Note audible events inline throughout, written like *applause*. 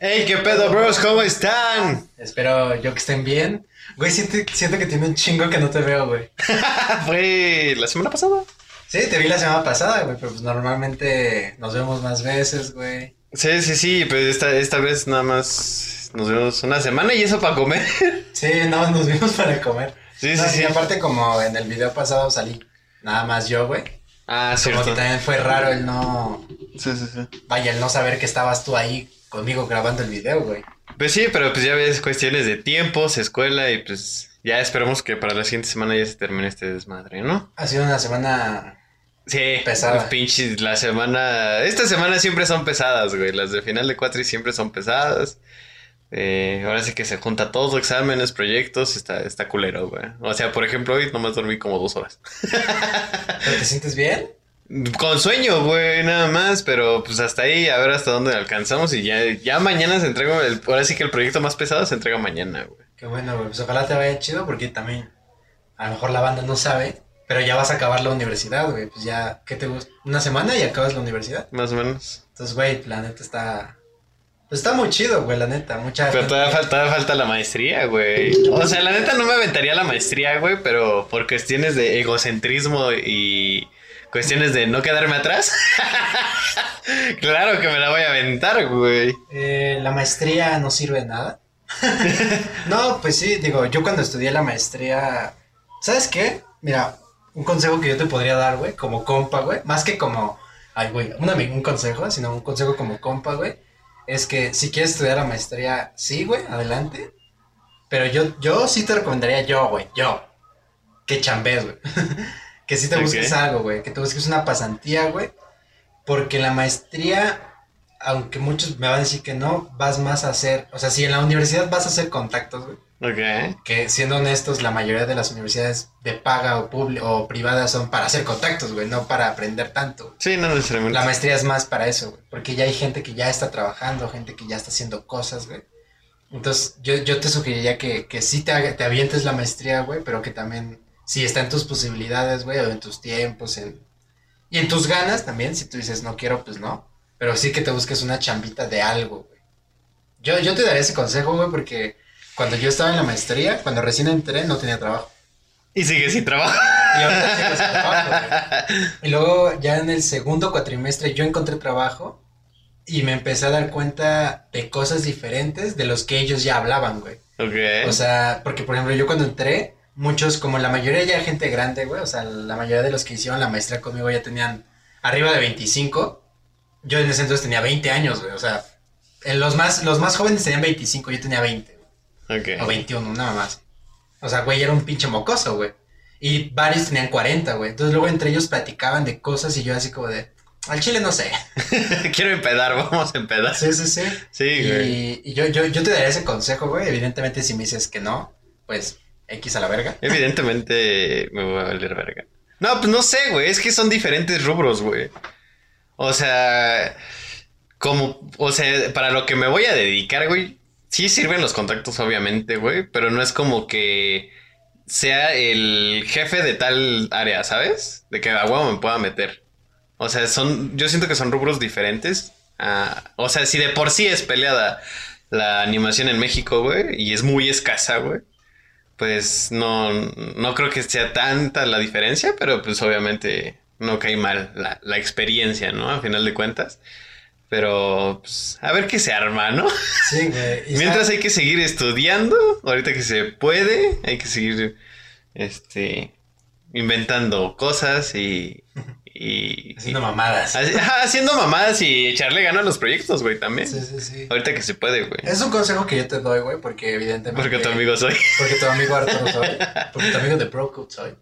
Hey, qué pedo, bros, ¿cómo están? Espero yo que estén bien. Güey, siento, siento que tiene un chingo que no te veo, güey. *laughs* Fue la semana pasada. Sí, te vi la semana pasada, güey, pero pues normalmente nos vemos más veces, güey. Sí, sí, sí, pues esta, esta vez nada más nos vemos una semana y eso para comer. *laughs* Sí, no, nos vimos para comer. Sí, No, sí, y sí. aparte como en el video pasado salí nada más yo, güey. Ah, Como cierto. que también fue raro el no... Sí, sí, sí. Vaya, el no saber que estabas tú ahí conmigo grabando el video, güey. Pues sí, pero pues ya ves cuestiones de tiempos, escuela y pues ya esperamos que para la siguiente semana ya se termine este desmadre, ¿no? Ha sido una semana... Sí, Pesada. los pinches, la semana, esta semana siempre son pesadas, güey, las de final de cuatri siempre son pesadas. Eh, ahora sí que se junta todo, exámenes, proyectos, está, está culero, güey. O sea, por ejemplo, hoy nomás dormí como dos horas. *laughs* ¿Pero te sientes bien? Con sueño, güey, nada más, pero pues hasta ahí, a ver hasta dónde alcanzamos y ya, ya mañana se entrega, el, ahora sí que el proyecto más pesado se entrega mañana, güey. Qué bueno, güey. Pues ojalá te vaya chido porque también a lo mejor la banda no sabe, pero ya vas a acabar la universidad, güey. Pues ya, ¿qué te gusta? Una semana y acabas la universidad. Más o menos. Entonces, güey, la neta está... Pues está muy chido, güey, la neta. Mucha Pero gente- todavía falta, todavía falta la maestría, güey. O sea, la neta no me aventaría la maestría, güey, pero por cuestiones de egocentrismo y cuestiones de no quedarme atrás. *laughs* claro que me la voy a aventar, güey. Eh, la maestría no sirve nada. *laughs* no, pues sí, digo, yo cuando estudié la maestría... ¿Sabes qué? Mira, un consejo que yo te podría dar, güey, como compa, güey. Más que como... Ay, güey, un, un consejo, sino un consejo como compa, güey. Es que si quieres estudiar la maestría, sí, güey, adelante. Pero yo, yo sí te recomendaría yo, güey, yo. Que chambes, güey. *laughs* que sí te busques algo, güey. Que te busques una pasantía, güey. Porque la maestría, aunque muchos me van a decir que no, vas más a hacer, o sea, si en la universidad vas a hacer contactos, güey, Ok. que siendo honestos, la mayoría de las universidades de paga o, o privadas son para hacer contactos, güey, no para aprender tanto. Sí, no necesariamente. La maestría es más para eso, güey, porque ya hay gente que ya está trabajando, gente que ya está haciendo cosas, güey. Entonces, yo, yo te sugeriría que, que sí te, te avientes la maestría, güey, pero que también, si está en tus posibilidades, güey, o en tus tiempos, en, y en tus ganas también, si tú dices no quiero, pues no. Pero sí que te busques una chambita de algo, güey. Yo, yo te daría ese consejo, güey, porque cuando yo estaba en la maestría, cuando recién entré, no tenía trabajo. Y sigue sin trabajo. Y ahorita sigo sin trabajo, güey. *laughs* Y luego ya en el segundo cuatrimestre yo encontré trabajo y me empecé a dar cuenta de cosas diferentes de los que ellos ya hablaban, güey. Ok. O sea, porque por ejemplo yo cuando entré, muchos, como la mayoría ya gente grande, güey, o sea, la mayoría de los que hicieron la maestría conmigo ya tenían arriba de 25. Yo en ese entonces tenía 20 años, güey, o sea, los más, los más jóvenes tenían 25, yo tenía 20, güey, o ok. 21, nada más. O sea, güey, era un pinche mocoso, güey. Y varios tenían 40, güey. Entonces luego entre ellos platicaban de cosas y yo así como de, al chile no sé. *laughs* Quiero empedar, vamos a empedar. Sí, sí, sí. Sí, güey. Y, y yo, yo, yo te daría ese consejo, güey. Evidentemente si me dices que no, pues X a la verga. Evidentemente me voy a valer verga. No, pues no sé, güey. Es que son diferentes rubros, güey. O sea, como, o sea, para lo que me voy a dedicar, güey, sí sirven los contactos, obviamente, güey, pero no es como que sea el jefe de tal área, ¿sabes? De que a huevo me pueda meter. O sea, son, yo siento que son rubros diferentes. Ah, o sea, si de por sí es peleada la animación en México, güey, y es muy escasa, güey pues no, no creo que sea tanta la diferencia, pero pues obviamente no cae mal la, la experiencia, ¿no? A final de cuentas. Pero pues, a ver qué se arma, ¿no? Sí, güey. *laughs* Mientras hay que seguir estudiando, ahorita que se puede, hay que seguir este inventando cosas y, y, Haciendo mamadas. ajá, haciendo mamadas y echarle ganas a los proyectos, güey, también. Sí, sí, sí. Ahorita que se puede, güey. Es un consejo que yo te doy, güey, porque evidentemente... Porque tu amigo soy. Porque tu amigo Arturo *laughs* soy. Porque tu amigo de ProCode soy.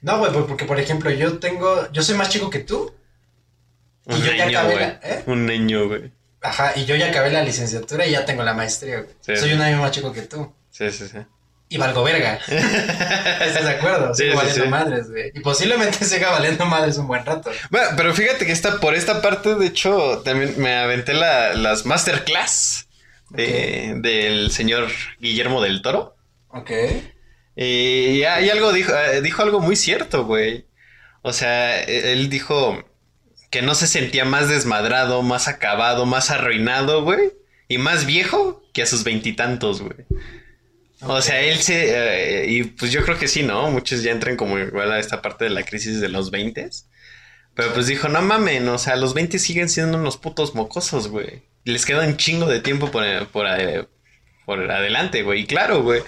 No, güey, pues porque por ejemplo yo tengo... Yo soy más chico que tú. Y Un yo ya niño, acabé güey. la- ¿eh? Un niño, güey. Ajá, y yo ya acabé la licenciatura y ya tengo la maestría, güey. Sí. Soy un año más chico que tú. Sí, sí, sí. Y valgo verga. *laughs* ¿Estás de acuerdo? Sí, Sigo sí, valiendo sí. madres, güey. Y posiblemente *laughs* siga valiendo madres un buen rato. Bueno, pero fíjate que esta, por esta parte, de hecho, también me aventé la- las masterclass de- del señor Guillermo del Toro. Ok. Y hay algo, dijo, eh, dijo algo muy cierto, güey. O sea, e- él dijo que no se sentía más desmadrado, más acabado, más arruinado, güey. y más viejo que a sus veintitantos, güey. O sea, él se... eh, y pues yo creo que sí, ¿no? Muchos ya entran como igual a esta parte de la crisis de los veintes. Pero pues dijo, no mamen, o sea, los 20 siguen siendo unos putos mocosos, güey. Les queda un chingo de tiempo por, por, eh, por adelante, güey. Y claro, güey.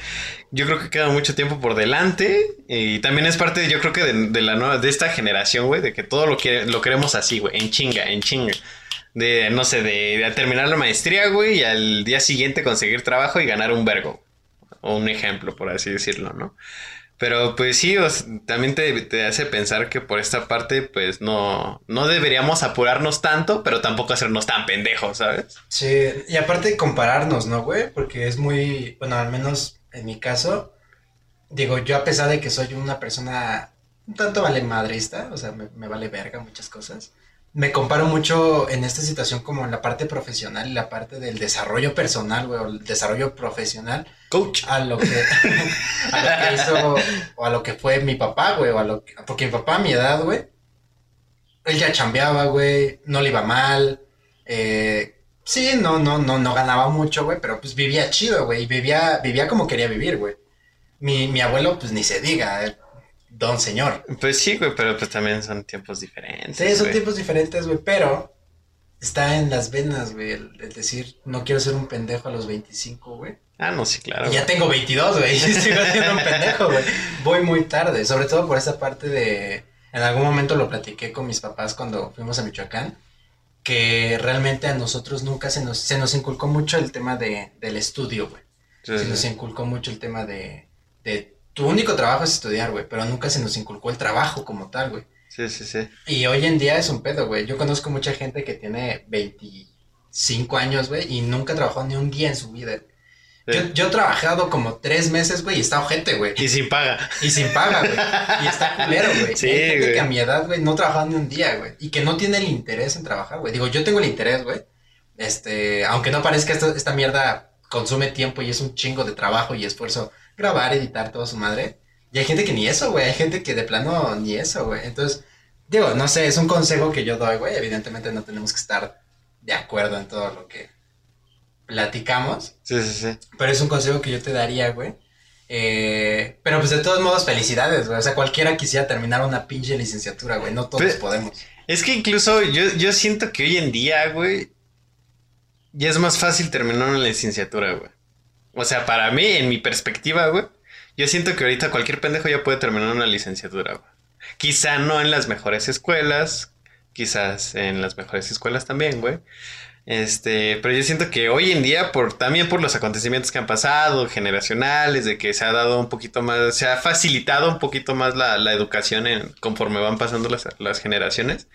Yo creo que queda mucho tiempo por delante. Y también es parte, yo creo que de, de la nueva, de esta generación, güey, de que todo lo, quiere, lo queremos así, güey. En chinga, en chinga. De, no sé, de, de terminar la maestría, güey, y al día siguiente conseguir trabajo y ganar un vergo. O un ejemplo, por así decirlo, ¿no? Pero pues sí, también te, te hace pensar que por esta parte, pues no, no deberíamos apurarnos tanto, pero tampoco hacernos tan pendejos, ¿sabes? Sí, y aparte compararnos, ¿no, güey? Porque es muy, bueno, al menos en mi caso, digo, yo a pesar de que soy una persona un tanto vale madrista, o sea, me, me vale verga muchas cosas, me comparo mucho en esta situación como en la parte profesional y la parte del desarrollo personal, güey, o el desarrollo profesional Coach. a lo que, a lo que hizo, o a lo que fue mi papá, güey, o a lo que, porque mi papá a mi edad, güey, él ya chambeaba, güey, no le iba mal, eh, sí, no, no, no, no ganaba mucho, güey, pero pues vivía chido, güey, y vivía, vivía como quería vivir, güey. Mi, mi abuelo, pues ni se diga, eh, don señor. Pues sí, güey, pero pues también son tiempos diferentes. Sí, son güey. tiempos diferentes, güey, pero está en las venas, güey, el, el decir, no quiero ser un pendejo a los 25, güey. Ah, no, sí, claro. Y ya tengo 22, güey, *laughs* sigo siendo un pendejo, güey. Voy muy tarde, sobre todo por esa parte de... En algún momento lo platiqué con mis papás cuando fuimos a Michoacán, que realmente a nosotros nunca se nos, se nos inculcó mucho el tema de, del estudio, güey. Sí, Se sí. nos inculcó mucho el tema de, de tu único trabajo es estudiar, güey, pero nunca se nos inculcó el trabajo como tal, güey. Sí, sí, sí. Y hoy en día es un pedo, güey. Yo conozco mucha gente que tiene 25 años, güey, y nunca trabajó ni un día en su vida. Yo, Sí. yo he trabajado como tres meses, güey, y está ojete, güey. Y sin paga. Y sin paga, güey. Y está culero, güey. Sí, hay gente güey. que a mi edad, güey, no trabajaba ni un día, güey. Y que no tiene el interés en trabajar, güey. Digo, yo tengo el interés, güey. Este, aunque no parezca, esto, esta mierda consume tiempo y es un chingo de trabajo y esfuerzo grabar, editar, toda su madre. Y hay gente que ni eso, güey. Hay gente que de plano ni eso, güey. Entonces, digo, no sé, es un consejo que yo doy, güey. Evidentemente no tenemos que estar de acuerdo en todo lo que platicamos. Sí, sí, sí. Pero es un consejo que yo te daría, güey. Eh, pero pues de todos modos, felicidades, güey. O sea, cualquiera quisiera terminar una pinche licenciatura, güey. No todos Pero- podemos. Es que incluso yo, yo siento que hoy en día, güey, ya es más fácil terminar una licenciatura, güey. O sea, para mí, en mi perspectiva, güey, yo siento que ahorita cualquier pendejo ya puede terminar una licenciatura, güey. Quizá no en las mejores escuelas, quizás en las mejores escuelas también, güey. Este, pero yo siento que hoy en día, por, también por los acontecimientos que han pasado, generacionales, de que se ha dado un poquito más, se ha facilitado un poquito más la, la educación en, conforme van pasando las, las generaciones.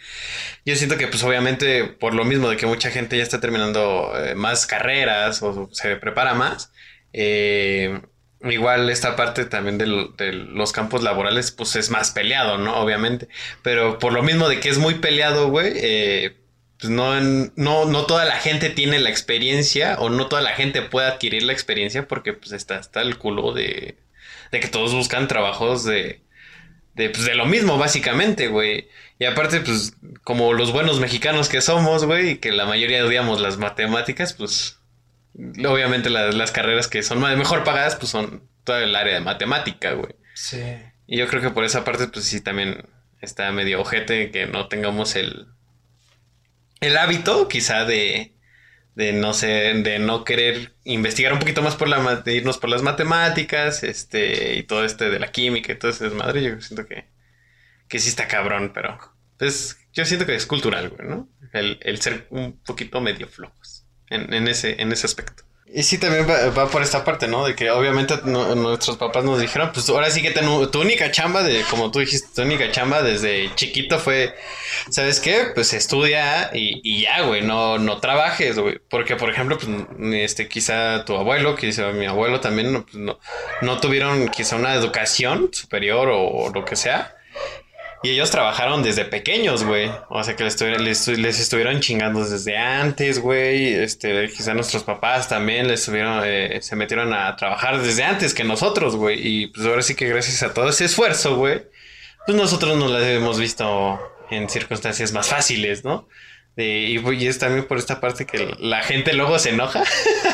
Yo siento que, pues, obviamente, por lo mismo de que mucha gente ya está terminando eh, más carreras o se prepara más, eh, igual esta parte también de, de los campos laborales, pues, es más peleado, ¿no? Obviamente. Pero por lo mismo de que es muy peleado, güey, eh, pues no, no, no toda la gente tiene la experiencia o no toda la gente puede adquirir la experiencia porque pues está, está el culo de, de que todos buscan trabajos de, de, pues, de lo mismo básicamente, güey. Y aparte, pues como los buenos mexicanos que somos, güey, y que la mayoría odiamos las matemáticas, pues obviamente las, las carreras que son más- mejor pagadas, pues son toda el área de matemática, güey. Sí. Y yo creo que por esa parte, pues sí, también está medio ojete que no tengamos el, el hábito, quizá, de, de no sé, de no querer investigar un poquito más por la, de irnos por las matemáticas, este, y todo este de la química y todo ese desmadre. Yo siento que, que sí está cabrón, pero, pues, yo siento que es cultural, ¿no? El, el ser un poquito medio flojos en, en ese, en ese aspecto. Y sí, también va, va por esta parte, ¿no? De que obviamente no- nuestros papás nos dijeron, pues ahora sí que ten- tu única chamba, de como tú dijiste, tu única chamba desde chiquito fue, ¿sabes qué? Pues estudia y, y ya, güey, no, no trabajes, güey. Porque, por ejemplo, pues, este, quizá tu abuelo, quizá mi abuelo también, no, pues, no, no tuvieron quizá una educación superior o lo que sea. Y ellos trabajaron desde pequeños, güey. O sea que les, estuvieron- chingando desde antes, güey. Este, quizá nuestros papás también les estuvieron, eh, se metieron a trabajar desde antes que nosotros, güey. Y pues ahora sí que gracias a todo ese esfuerzo, güey, pues nosotros nos las hemos visto en circunstancias más fáciles, ¿no? Y, y, es también por esta parte que la gente luego se enoja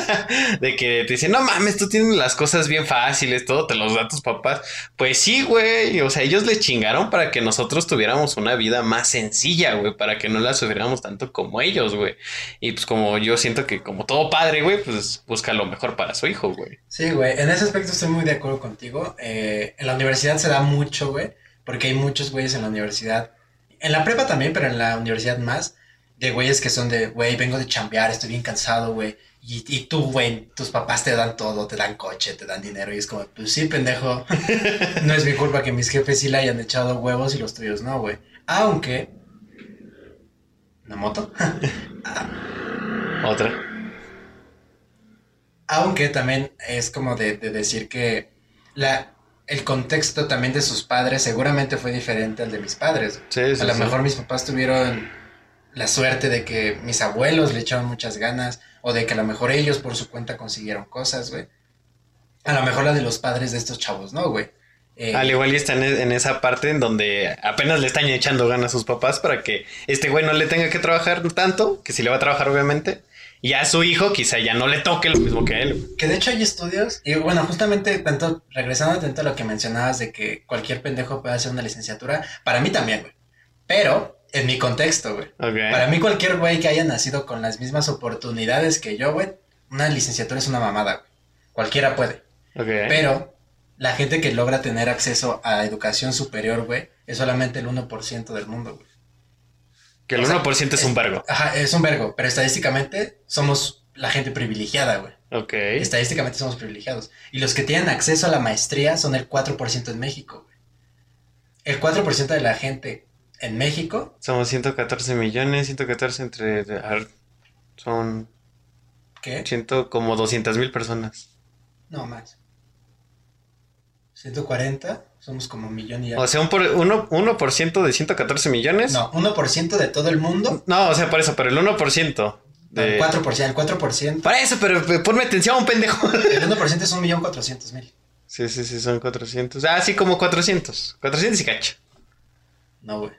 *laughs* de que te dicen, no mames, tú tienes las cosas bien fáciles, todo te los da tus papás. Pues sí, güey, o sea, ellos le chingaron para que nosotros tuviéramos una vida más sencilla, güey, para que no la sufriéramos tanto como ellos, güey. Y pues como yo siento que como todo padre, güey, pues busca lo mejor para su hijo, güey. Sí, güey, en ese aspecto estoy muy de acuerdo contigo. Eh, en la universidad se da mucho, güey, porque hay muchos güeyes en la universidad. En la prepa también, pero en la universidad más de güeyes que son de, güey, vengo de chambear, estoy bien cansado, güey. Y, y tú, güey, tus papás te dan todo, te dan coche, te dan dinero. Y es como, pues sí, pendejo. no es mi culpa que mis jefes sí le hayan echado huevos y los tuyos no, güey. Aunque... ¿Una moto? *laughs* Otra. Aunque también es como de, de decir que la, el contexto también de sus padres seguramente fue diferente al de mis padres. Sí, sí, a lo sí. mejor mis papás tuvieron la suerte de que mis abuelos le echaron muchas ganas o de que a lo mejor ellos por su cuenta consiguieron cosas, güey. A lo mejor la de los padres de estos chavos, ¿no, güey? Eh, Al igual y están en esa parte en donde apenas le están echando ganas a sus papás para que este güey no le tenga que trabajar tanto, que si le va a trabajar obviamente, y a su hijo quizá ya no le toque lo mismo que a él. Que de hecho hay estudios, y bueno, justamente tanto, regresando tanto a lo que mencionabas de que cualquier pendejo puede hacer una licenciatura, para mí también, güey. Pero en mi contexto, güey. Okay. Para mí cualquier güey que haya nacido con las mismas oportunidades que yo, güey, una licenciatura es una mamada, güey. Cualquiera puede. Okay. Pero la gente que logra tener acceso a educación superior, güey, es solamente el 1% del mundo, güey. Que el o 1% sea, es, es un vergo. Ajá, es un vergo, pero estadísticamente somos la gente privilegiada, güey. Ok. Estadísticamente somos privilegiados. Y los que tienen acceso a la maestría son el 4% en México, güey. El 4% de la gente en México. Somos 114 millones, 114 entre... Son... ¿Qué? Siento como 200 mil personas. No, más. 140, somos como un millón y algo. O sea, un por, 1%, 1 de 114 millones. No, 1% de todo el mundo. No, o sea, por eso, pero el 1%. De... El 4%, el 4%. Para eso, pero ponme atención, pendejo. El 1% es 1.400.000. Sí, sí, sí, son 400. Ah, sí, como 400. 400 y cacho. No, güey.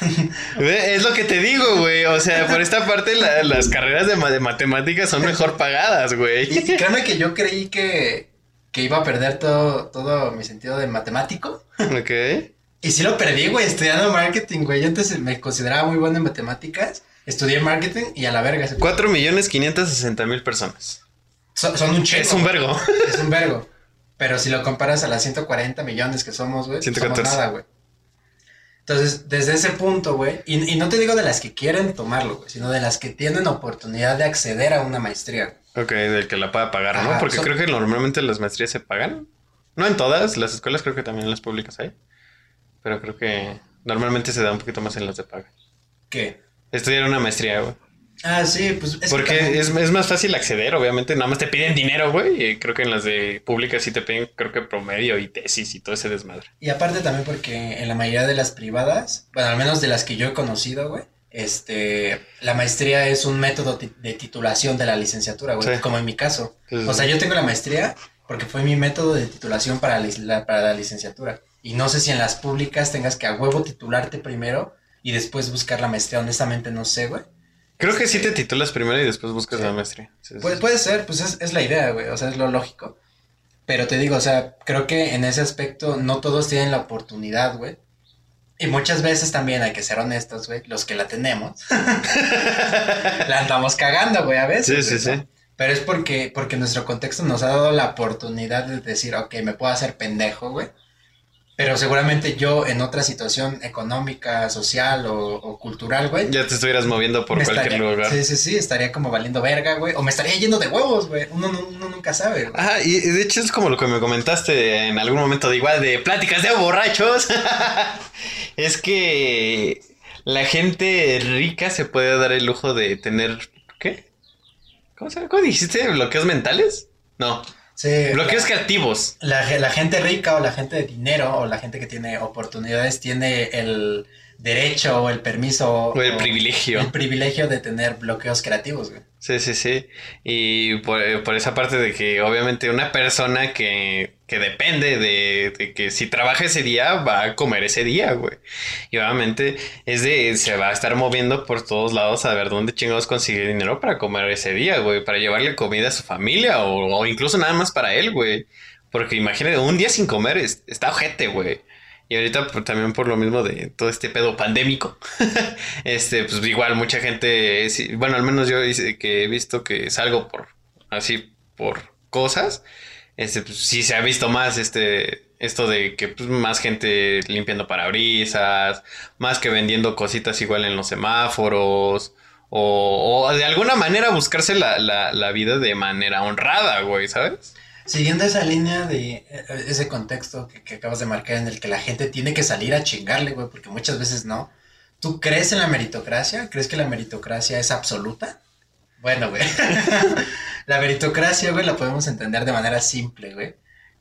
*laughs* es lo que te digo, güey. O sea, por esta parte la, las carreras de, de, matemáticas son mejor pagadas, güey. Y, créeme que yo creí que, que iba a perder todo, todo mi sentido de matemático. Ok. Y sí lo perdí, güey, estudiando marketing, güey. Yo antes me consideraba muy bueno en matemáticas. Estudié marketing y a la verga. Se 4 millones 560 mil personas. Son, son un chingo. Es un vergo. Es un vergo. Pero si lo comparas a las 140 millones que somos, güey, somos nada, güey. Entonces, desde ese punto, güey, y, y, no te digo de las que quieren tomarlo, güey, sino de las que tienen oportunidad de acceder a una maestría. Ok, del que la pueda pagar, Ajá, ¿no? Porque creo que normalmente las maestrías se pagan. No en todas, las escuelas creo que también en las públicas hay. Pero creo que normalmente se da un poquito más en las de paga. ¿Qué? Estudiar una maestría, güey. Ah, sí, pues es Porque que es, es, más fácil acceder, obviamente. Nada más te piden dinero, güey. Y creo que en las de públicas sí te piden, creo que promedio y tesis y todo ese desmadre. Y aparte también porque en la mayoría de las privadas, bueno, al menos de las que yo he conocido, güey, este, la maestría es un método de titulación de la licenciatura, güey, sí. como en mi caso. Sí. O sea, yo tengo la maestría porque fue mi método de titulación para la, para la licenciatura. Y no sé si en las públicas tengas que a huevo titularte primero y después buscar la maestría. Honestamente, no sé, güey. Creo que sí te titulas primero y después buscas sí. la maestría. Sí, puede, puede, ser, pues es, es, la idea, güey. O sea, es lo lógico. Pero te digo, o sea, creo que en ese aspecto no todos tienen la oportunidad, güey. Y muchas veces también hay que ser honestos, güey. Los que la tenemos. *laughs* la andamos cagando, güey, a veces. Sí, sí, ¿no? sí. Pero es porque, porque nuestro contexto nos ha dado la oportunidad de decir, ok, me puedo hacer pendejo, güey. Pero seguramente yo en otra situación económica, social o, o cultural, güey. Ya te estuvieras moviendo por cualquier estaría, lugar. Sí, sí, sí, estaría como valiendo verga, güey. O me estaría yendo de huevos, güey. Uno, uno, nunca sabe, güey. Ajá, y de hecho es como lo que me comentaste en algún momento de igual de pláticas de borrachos. *laughs* es que la gente rica se puede dar el lujo de tener. ¿Qué? ¿Cómo, se, cómo dijiste? ¿Bloqueos mentales? No. Sí, Bloqueos creativos. La, la, gente rica o la gente de dinero o la gente que tiene oportunidades tiene el derecho o el permiso. O el privilegio. El privilegio de tener bloqueos creativos, güey. Sí, sí, sí. Y por, eh, por, esa parte de que obviamente una persona que, que depende de, de, que si trabaja ese día va a comer ese día, güey. Y obviamente es de, se va a estar moviendo por todos lados a ver dónde chingados consigue dinero para comer ese día, güey. Para llevarle comida a su familia o, incluso nada más para él, güey. Porque imagínate, un día sin comer es, está ojete, güey. Y ahorita pues, también por lo mismo de todo este pedo pandémico, *laughs* este, pues igual mucha gente, bueno, al menos yo que he visto que salgo por, así, por cosas, este, pues sí se ha visto más este, esto de que pues, más gente limpiando parabrisas, más que vendiendo cositas igual en los semáforos, o, o de alguna manera buscarse la, la, la vida de manera honrada, güey, ¿sabes? Siguiendo esa línea de eh, ese contexto que, que, acabas de marcar en el que la gente tiene que salir a chingarle, güey, porque muchas veces no. ¿Tú crees en la meritocracia? ¿Crees que la meritocracia es absoluta? Bueno, güey. *laughs* la meritocracia, güey, la podemos entender de manera simple, güey.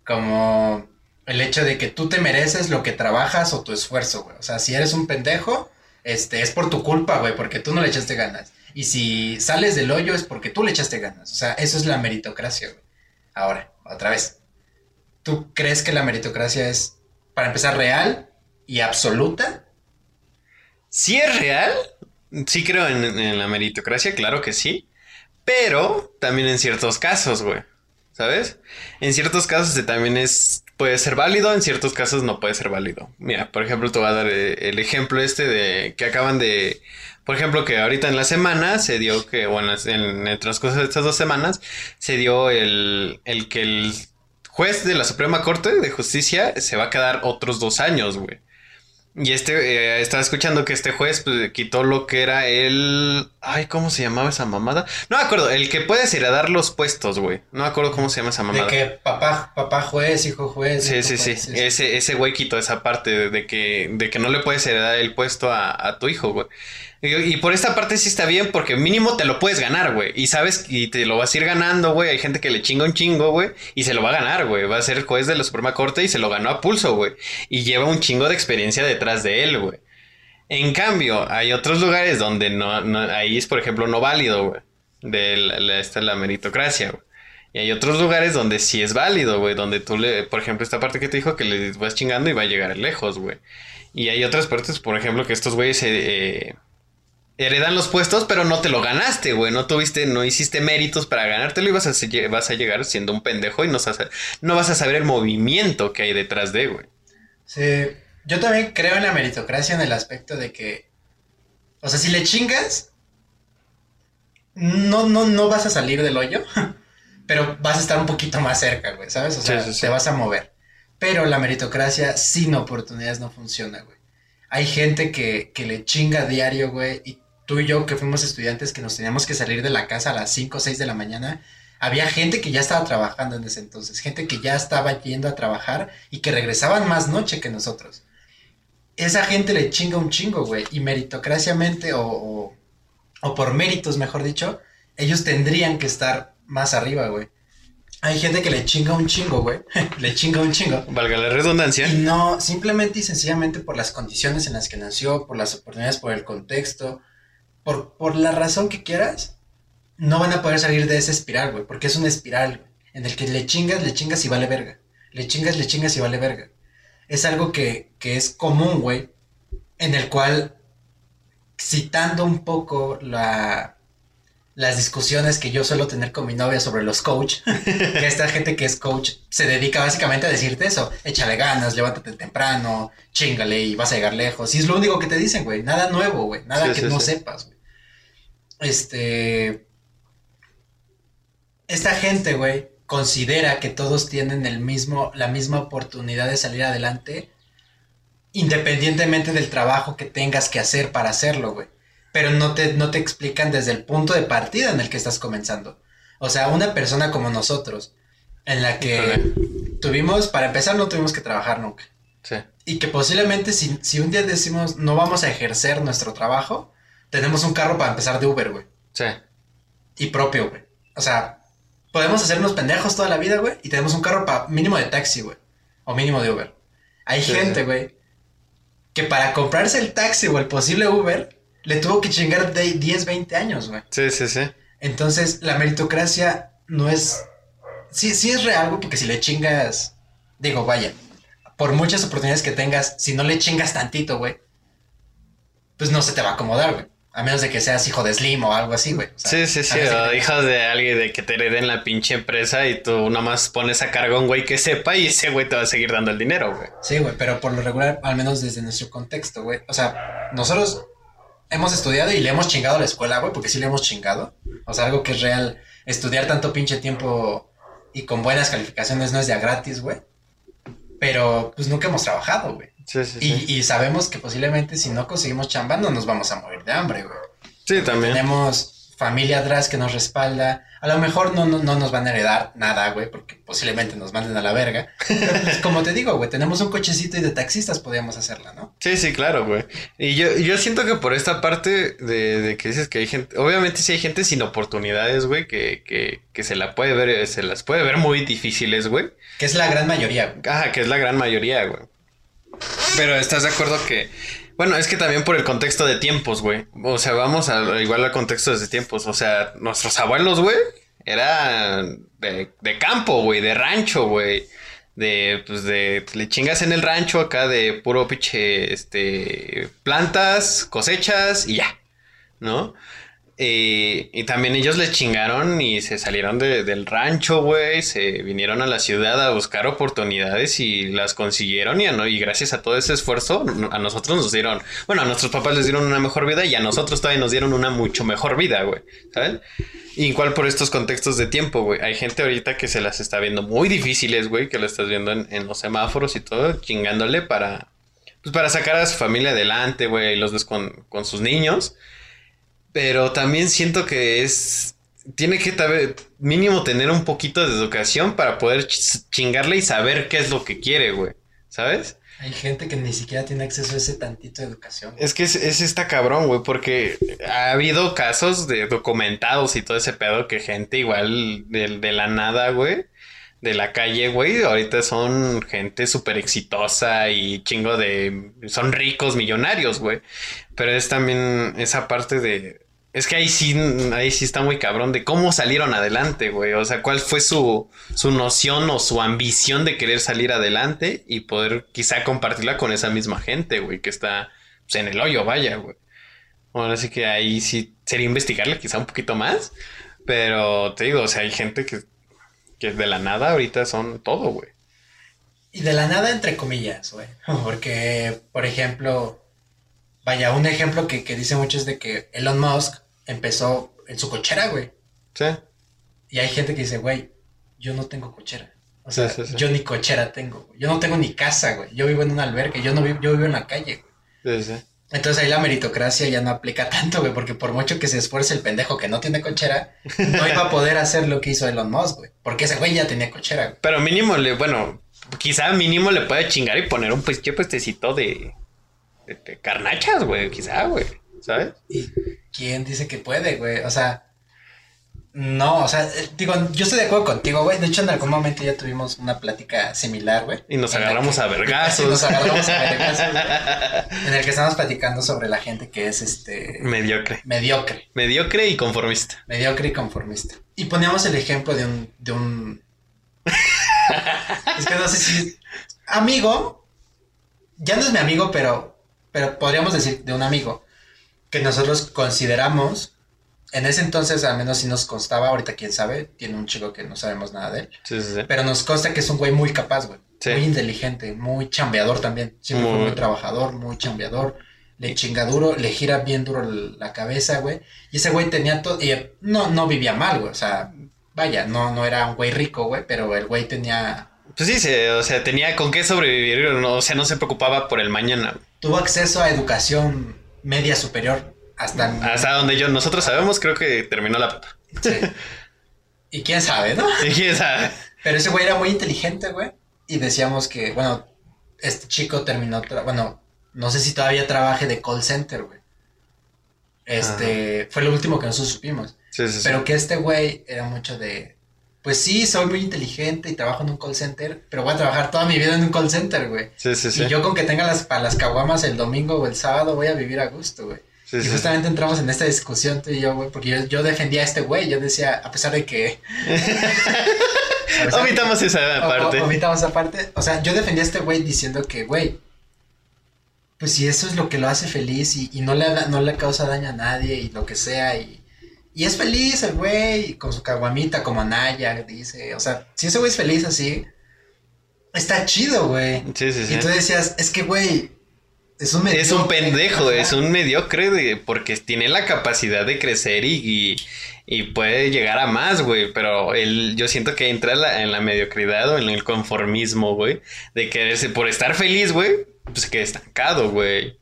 Como el hecho de que tú te mereces lo que trabajas o tu esfuerzo, güey. O sea, si eres un pendejo, este, es por tu culpa, güey, porque tú no le echaste ganas. Y si sales del hoyo es porque tú le echaste ganas. O sea, eso es la meritocracia, güey. Ahora, otra vez. ¿Tú crees que la meritocracia es, para empezar, real y absoluta? Sí es real. Sí creo en, en la meritocracia, claro que sí. Pero también en ciertos casos, güey. ¿Sabes? En ciertos casos también es puede ser válido, en ciertos casos no puede ser válido. Mira, por ejemplo, te voy a dar eh, el ejemplo este de que acaban de por ejemplo, que ahorita en la semana se dio que, bueno, en el transcurso de estas dos semanas, se dio el, el que el juez de la Suprema Corte de Justicia se va a quedar otros dos años, güey. Y este, eh, estaba escuchando que este juez pues, quitó lo que era el... Ay, ¿cómo se llamaba esa mamada? No me acuerdo, el que puedes heredar los puestos, güey. No me acuerdo cómo se llama esa mamada. De que papá, papá juez, hijo juez. Sí, sí, juez, sí, Ese, ese güey quitó esa parte de, que, de que no le puedes heredar el puesto a, a tu hijo, güey. Y, y, por esta parte sí está bien porque mínimo te lo puedes ganar, güey. Y sabes, y te lo vas a ir ganando, güey. Hay gente que le chinga un chingo, güey. Y se lo va a ganar, güey. Va a ser el juez de la Suprema Corte y se lo ganó a pulso, güey. Y lleva un chingo de experiencia detrás de él, güey. En cambio, hay otros lugares donde no, no ahí es, por ejemplo, no válido, güey. De la, esta la meritocracia, güey. Y hay otros lugares donde sí es válido, güey. Donde tú le, por ejemplo, esta parte que te dijo que le vas chingando y va a llegar lejos, güey. Y hay otras partes, por ejemplo, que estos güeyes eh, heredan los puestos, pero no te lo ganaste, güey. No tuviste, no hiciste méritos para ganártelo y vas a, vas a llegar siendo un pendejo y no, no vas a saber el movimiento que hay detrás de, güey. Sí, yo también creo en la meritocracia en el aspecto de que, o sea, si le chingas, no, no, no vas a salir del hoyo, *laughs* pero vas a estar un poquito más cerca, güey, ¿sabes? O sea, sí, sí, sí. te vas a mover. Pero la meritocracia sin oportunidades no funciona, güey. Hay gente que, que le chinga a diario, güey, y tú y yo que fuimos estudiantes que nos teníamos que salir de la casa a las 5 o 6 de la mañana, había gente que ya estaba trabajando en ese entonces, gente que ya estaba yendo a trabajar y que regresaban más noche que nosotros. Esa gente le chinga un chingo, güey, y meritocraciamente o, o, o por méritos, mejor dicho, ellos tendrían que estar más arriba, güey. Hay gente que le chinga un chingo, güey. *laughs* le chinga un chingo. Valga la redundancia. Y no, simplemente y sencillamente por las condiciones en las que nació, por las oportunidades, por el contexto, por, por la razón que quieras, no van a poder salir de esa espiral, güey. Porque es una espiral, güey. En el que le chingas, le chingas y vale verga. Le chingas, le chingas y vale verga. Es algo que, que es común, güey. En el cual, citando un poco la, las discusiones que yo suelo tener con mi novia sobre los coach, *laughs* que esta gente que es coach se dedica básicamente a decirte eso, échale ganas, levántate temprano, chingale y vas a llegar lejos. Y es lo único que te dicen, güey, nada nuevo, güey, nada sí, que sí, no sí. sepas, güey. Este... Esta gente, güey, considera que todos tienen el mismo, la misma oportunidad de salir adelante, independientemente del trabajo que tengas que hacer para hacerlo, güey pero no te, no te explican desde el punto de partida en el que estás comenzando. O sea, una persona como nosotros, en la que tuvimos, para empezar, no tuvimos que trabajar nunca. Sí. Y que posiblemente si, si un día decimos no vamos a ejercer nuestro trabajo, tenemos un carro para empezar de Uber, güey. Sí. Y propio, güey. O sea, podemos hacernos pendejos toda la vida, güey, y tenemos un carro para mínimo de taxi, güey. O mínimo de Uber. Hay sí, gente, güey, que para comprarse el taxi o el posible Uber, le tuvo que chingar de 10, 20 años, güey. Sí, sí, sí. Entonces, la meritocracia no es. Sí, sí es real, güey, porque si le chingas. Digo, vaya. Por muchas oportunidades que tengas, si no le chingas tantito, güey. Pues no se te va a acomodar, güey. A menos de que seas hijo de Slim o algo así, güey. O sea, Sí, sí, sí. O hijos de alguien de que te hereden la pinche empresa y tú nada más pones a cargo a un güey que sepa y ese güey te va a seguir dando el dinero, güey. Sí, güey, pero por lo regular, al menos desde nuestro contexto, güey. O sea, nosotros hemos estudiado y le hemos chingado a la escuela, güey, porque sí le hemos chingado. O sea, algo que es real. Estudiar tanto pinche tiempo y con buenas calificaciones no es ya gratis, güey. Pero pues nunca hemos trabajado, güey. Sí, sí, sí. Y, sabemos que posiblemente si no conseguimos chamba no nos vamos a morir de hambre, güey. Sí, también. Tenemos familia atrás que nos respalda. A lo mejor no, no, no nos van a heredar nada, güey, porque posiblemente nos manden a la verga. Pero, pues, *laughs* como te digo, güey, tenemos un cochecito y de taxistas podríamos hacerla, ¿no? Sí, sí, claro, güey. Y yo, yo siento que por esta parte de, de que dices que hay gente, obviamente sí hay gente sin oportunidades, güey, que, que, que se la puede ver, se las puede ver muy difíciles, güey. Que es la gran mayoría, güey. Ajá, que es la gran mayoría, güey. Pero estás de acuerdo que, bueno, es que también por el contexto de tiempos, güey. O sea, vamos a igual al contexto de tiempos. O sea, nuestros abuelos, güey, eran de, de campo, güey, de rancho, güey. De, pues, de, le chingas en el rancho acá de puro pinche, este, plantas, cosechas y ya, ¿no? Eh, y también ellos le chingaron y se salieron de- del rancho, güey. Se vinieron a la ciudad a buscar oportunidades y las consiguieron. Y, y gracias a todo ese esfuerzo, a nosotros nos dieron, bueno, a nuestros papás les dieron una mejor vida y a nosotros todavía nos dieron una mucho mejor vida, güey. ¿Sabes? Y igual por estos contextos de tiempo, güey. Hay gente ahorita que se las está viendo muy difíciles, güey, que lo estás viendo en, en los semáforos y todo, chingándole para, pues para sacar a su familia adelante, güey. y Los ves con, con sus niños. Pero también siento que es. Tiene que tabe- mínimo tener un poquito de educación para poder ch- chingarle y saber qué es lo que quiere, güey. ¿Sabes? Hay gente que ni siquiera tiene acceso a ese tantito de educación. Es que es, es esta cabrón, güey, porque ha habido casos de documentados y todo ese pedo que gente igual de, de la nada, güey, de la calle, güey, ahorita son gente súper exitosa y chingo de... son ricos, millonarios, güey. Pero es también esa parte de... Es que ahí sí, ahí sí está muy cabrón de cómo salieron adelante, güey. O sea, cuál fue su, su noción o su ambición de querer salir adelante y poder quizá compartirla con esa misma gente, güey, que está pues, en el hoyo, vaya, güey. Ahora sí que ahí sí sería investigarle quizá un poquito más. Pero te digo, o sea, hay gente que, que de la nada ahorita son todo, güey. Y de la nada, entre comillas, güey. *laughs* Porque, por ejemplo, vaya, un ejemplo que, que dice mucho es de que Elon Musk empezó en su cochera, güey. Sí. Y hay gente que dice, güey, yo no tengo cochera. O Sí, sea, sí, sí. yo ni cochera tengo, güey. Yo no tengo ni casa, güey. Yo vivo en un albergue, yo no vivo, yo vivo en la calle, güey. Sí, sí. Entonces ahí la meritocracia ya no aplica *laughs* tanto, güey, porque por mucho que se esfuerce el pendejo que no tiene cochera, no iba a poder hacer lo que hizo Elon Musk, güey. Porque ese güey ya tenía cochera, güey. Pero mínimo le, bueno, quizá mínimo le puede chingar y poner un pues, puestecito de, de carnachas, güey, quizá, güey. ¿Sabes? ¿Y quién dice que puede, güey? O sea, no, o sea, eh, digo, yo estoy de acuerdo contigo, güey. De hecho, en algún momento ya tuvimos una plática similar, güey. Y nos agarramos que- a vergazos. *laughs* Nos agarramos a vergazos, güey. *laughs* En el que estamos platicando sobre la gente que es, este, Mediocre. mediocre. Mediocre y conformista. Mediocre y conformista. Y poníamos el ejemplo de un, de un... *laughs* es que no sé si... Amigo. Ya no es mi amigo, pero, pero podríamos decir de un amigo que nosotros consideramos, en ese entonces al menos si nos constaba, ahorita quién sabe, tiene un chico que no sabemos nada de él, Sí, sí, sí. pero nos consta que es un güey muy capaz, güey. Sí. Muy inteligente, muy chambeador también. Siempre fue Muy- muy trabajador, muy chambeador. Le chinga duro, le gira bien duro la cabeza, güey. Y ese güey tenía todo. Y eh, no, no vivía mal, güey. O sea, vaya, no, no era un güey rico, güey. Pero el güey tenía. Pues sí, o sea, tenía con qué sobrevivir, o sea, no se preocupaba por el mañana. Tuvo acceso a educación media superior hasta. Hasta donde yo, nosotros sabemos, creo que terminó la prepa. Sí. Y quién sabe, ¿no? *laughs* Y quién sabe. Pero ese güey era muy inteligente, güey. Y decíamos que, bueno, este chico terminó, bueno, no sé si todavía trabaje de call center, güey. Este, fue lo último que nosotros supimos. Sí, sí, sí. Pero que este güey era mucho de, pues sí, soy muy inteligente y trabajo en un call center, pero voy a trabajar toda mi vida en un call center, güey. Sí, sí, sí. Y yo con que tenga las, para las caguamas el domingo o el sábado voy a vivir a gusto, güey. Sí, y sí, justamente entramos en esta discusión tú y yo, güey, porque yo, yo defendía a este güey, yo decía, a pesar de que... *laughs* pesar de que- Omitamos esa o- o- parte. Omitamos esa parte. O sea, yo defendía a este güey diciendo que, güey, pues si eso es lo que lo hace feliz y, y no, le no le causa daño a nadie y lo que sea y, y es feliz el güey con su caguamita como Naya dice. O sea, si ese güey es feliz así, está chido, güey. Sí, sí, sí. Y tú decías, es que, güey, es un Es un mediocre". pendejo, es un mediocre porque tiene la capacidad de crecer y, y, y puede llegar a más, güey. Pero él, yo siento que entra en la, en la mediocridad o en el conformismo, güey. De quererse, por estar feliz, güey, pues que estancado, güey.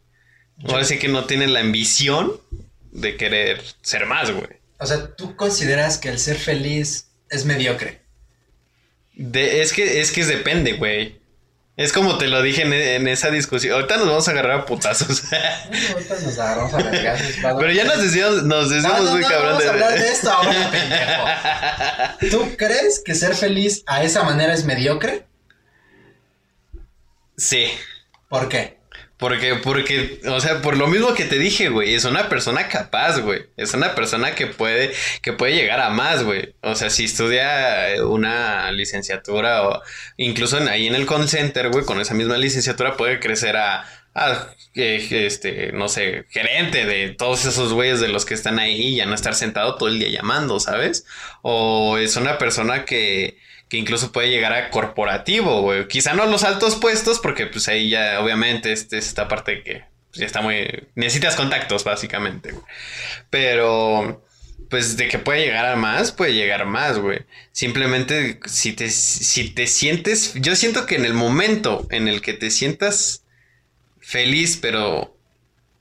O así que no tiene la ambición de querer ser más, güey. O sea, ¿tú consideras que el ser feliz es mediocre? De, es que es que depende, güey. Es como te lo dije en, en esa discusión. Ahorita nos vamos a agarrar a putazos. *laughs* Ahorita nos agarramos a vergazos. Pero ya nos decíamos, nos decimos No, no, muy no, cabrón vamos de. a hablar de esto ahora, *laughs* pendejo. ¿Tú crees que ser feliz a esa manera es mediocre? Sí. ¿Por qué? Porque, porque, o sea, por lo mismo que te dije, güey, es una persona capaz, güey. Es una persona que puede, que puede llegar a más, güey. O sea, si estudia eh, una licenciatura o incluso ahí en el call center, güey, con esa misma licenciatura puede crecer a, a, eh, este, no sé, gerente de todos esos güeyes de los que están ahí y ya no estar sentado todo el día llamando, ¿sabes? O es una persona que, que incluso puede llegar a corporativo, güey. Quizá no los altos puestos, porque pues ahí ya obviamente este, es esta parte que pues, ya está muy... Necesitas contactos, básicamente, güey. Pero, pues de que puede llegar a más, puede llegar más, güey. Simplemente si te, si te sientes... Yo siento que en el momento en el que te sientas feliz, pero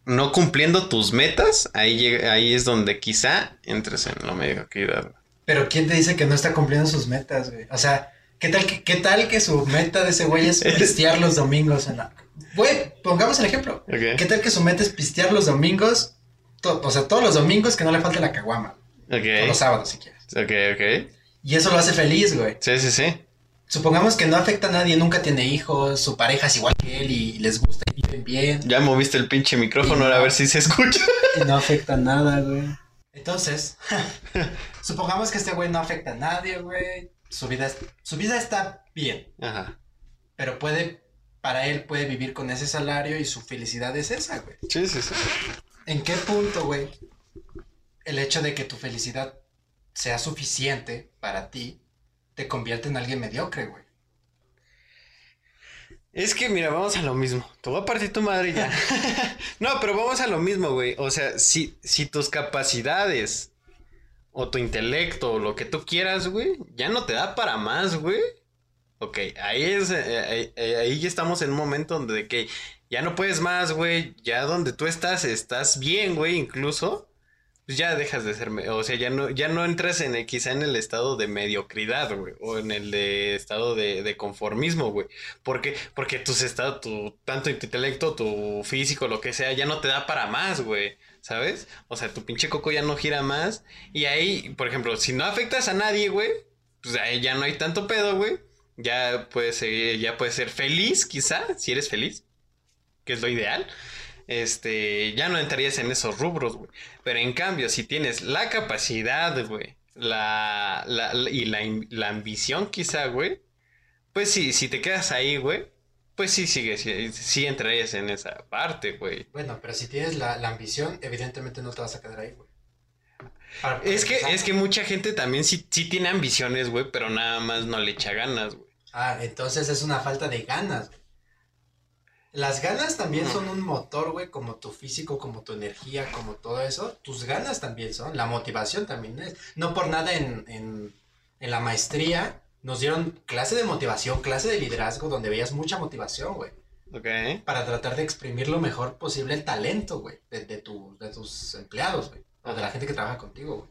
no cumpliendo tus metas, ahí, ahí es donde quizá entres en la mediocridad. Pero ¿quién te dice que no está cumpliendo sus metas, güey? O sea, ¿qué tal que, qué tal que su meta de ese güey es *laughs* pistear los domingos en la... Güey, pongamos el ejemplo. ¿Qué tal que su meta es pistear los domingos? To- o sea, todos los domingos que no le falte la caguama. O los sábados, si quieres. Ok, ok. Y eso lo hace feliz, güey. Sí, sí, sí. Supongamos que no afecta a nadie, nunca tiene hijos, su pareja es igual que él y les gusta y viven bien. Ya moviste el pinche micrófono, ahora a ver si se escucha. Y no afecta a nada, güey. Entonces, *laughs* supongamos que este güey no afecta a nadie, güey. Su vida, su vida está bien, Ajá. pero puede, para él puede vivir con ese salario y su felicidad es esa, güey. Sí, sí, sí. ¿En qué punto, güey, el hecho de que tu felicidad sea suficiente para ti te convierte en alguien mediocre, güey? Es que, mira, vamos a lo mismo. Te voy a partir tu madre ya. *laughs* no, pero vamos a lo mismo, güey. O sea, si, si tus capacidades o tu intelecto o lo que tú quieras, güey, ya no te da para más, güey. Ok, ahí es, eh, ahí, eh, ahí ya estamos en un momento donde de que ya no puedes más, güey. Ya donde tú estás, estás bien, güey, incluso. Pues ya dejas de ser, o sea, ya no, ya no entras en el, quizá en el estado de mediocridad, güey, o en el de estado de, de conformismo, güey. Porque, porque tus estados, tu, tanto tu intelecto, tu físico, lo que sea, ya no te da para más, güey. ¿Sabes? O sea, tu pinche coco ya no gira más. Y ahí, por ejemplo, si no afectas a nadie, güey, pues ahí ya no hay tanto pedo, güey. Ya puedes ser, ya puedes ser feliz, quizá, si eres feliz, que es lo ideal. Este, ya no entrarías en esos rubros, güey. Pero en cambio, si tienes la capacidad, güey, la, la, la- y la, la ambición, quizá, güey, pues sí, si te quedas ahí, güey, pues sí, sigues, sí, sí entrarías en esa parte, güey. Bueno, pero si tienes la, la ambición, evidentemente no te vas a quedar ahí, güey. Para- Es que, es que mucha gente también sí, sí tiene ambiciones, güey, pero nada más no le echa ganas, güey. Ah, entonces es una falta de ganas. Las ganas también son un motor, güey, como tu físico, como tu energía, como todo eso. Tus ganas también son, la motivación también es. No por nada en, en, en la maestría nos dieron clase de motivación, clase de liderazgo, donde veías mucha motivación, güey. ¿Ok? Para tratar de exprimir lo mejor posible el talento, güey, de, de, tu- de tus empleados, güey. O de la gente que trabaja contigo, güey.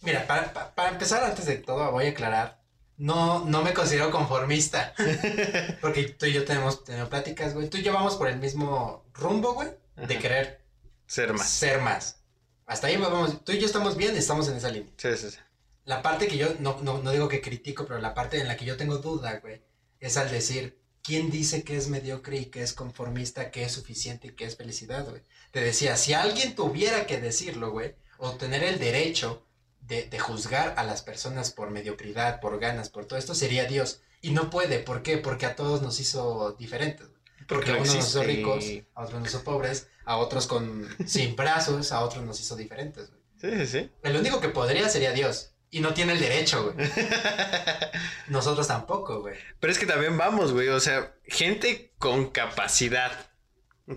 Mira, para, pa- para empezar, antes de todo, voy a aclarar. No, no me considero conformista. *laughs* Porque tú y yo tenemos tenido pláticas, güey. Tú y yo vamos por el mismo rumbo, güey. De querer Ser más. ser más. Hasta ahí vamos. Tú y yo estamos bien, estamos en esa línea. Sí, sí, sí. La parte que yo, no, no, no digo que critico, pero la parte en la que yo tengo duda, güey, es al decir, ¿quién dice que es mediocre y que es conformista, que es suficiente y que es felicidad, güey? Te decía, si alguien tuviera que decirlo, güey, o tener el derecho de, de juzgar a las personas por mediocridad, por ganas, por todo esto, sería Dios. Y no puede, ¿por qué? Porque a todos nos hizo diferentes. Porque a no unos nos hizo ricos, a otros nos hizo pobres, a otros con sin *laughs* brazos, a otros nos hizo diferentes, güey. Sí, sí, sí. El único que podría sería Dios. Y no tiene el derecho, güey. *laughs* Nosotros tampoco, güey. Pero es que también vamos, güey. O sea, gente con capacidad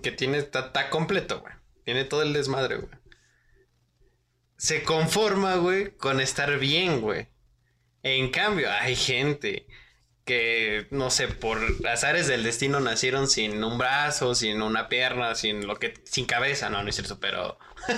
que tiene, está, está completo, güey. Tiene todo el desmadre, güey. Se conforma, güey, con estar bien, güey. En cambio, hay gente que, no sé, por azares del destino nacieron sin un brazo, sin una pierna, sin lo que, sin cabeza, no, no es cierto, pero, Sí,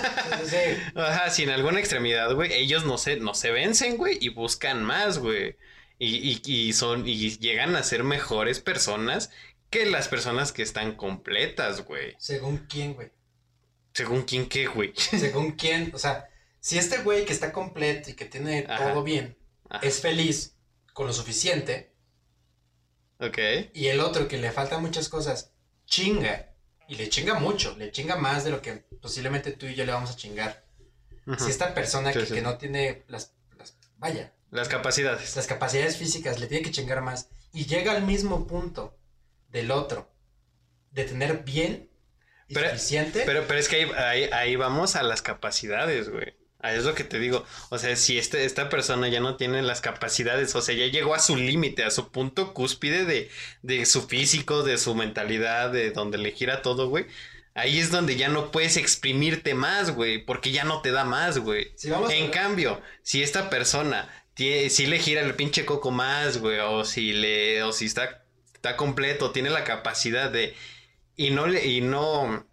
sí, *laughs* ajá, sin alguna extremidad, güey. Ellos no se, no se vencen, güey, y buscan más, güey. Y, y, y son, y llegan a ser mejores personas que las personas que están completas, güey. Según quién, güey. Según quién qué, güey. Según *laughs* quién. O sea, si este güey que está completo y que tiene Ajá. todo bien Ajá. es feliz con lo suficiente Ok. y el otro que le faltan muchas cosas chinga y le chinga mucho, le chinga más de lo que posiblemente tú y yo le vamos a chingar. Si esta persona Sí, que, sí. que no tiene las, las, vaya, Las capacidades. las capacidades físicas le tiene que chingar más y llega al mismo punto del otro de tener bien Pero- suficiente. Pero, pero es que ahí, ahí, ahí vamos a las capacidades, güey. Ahí es lo que te digo. O sea, si este, esta persona ya no tiene las capacidades, o sea, ya llegó a su límite, a su punto cúspide de, de su físico, de su mentalidad, de donde le gira todo, güey. Ahí es donde ya no puedes exprimirte más, güey, porque ya no te da más, güey. En cambio, si esta persona tiene, si le gira el pinche coco más, güey, o si le, o si está, está completo, tiene la capacidad de, y no le, y no,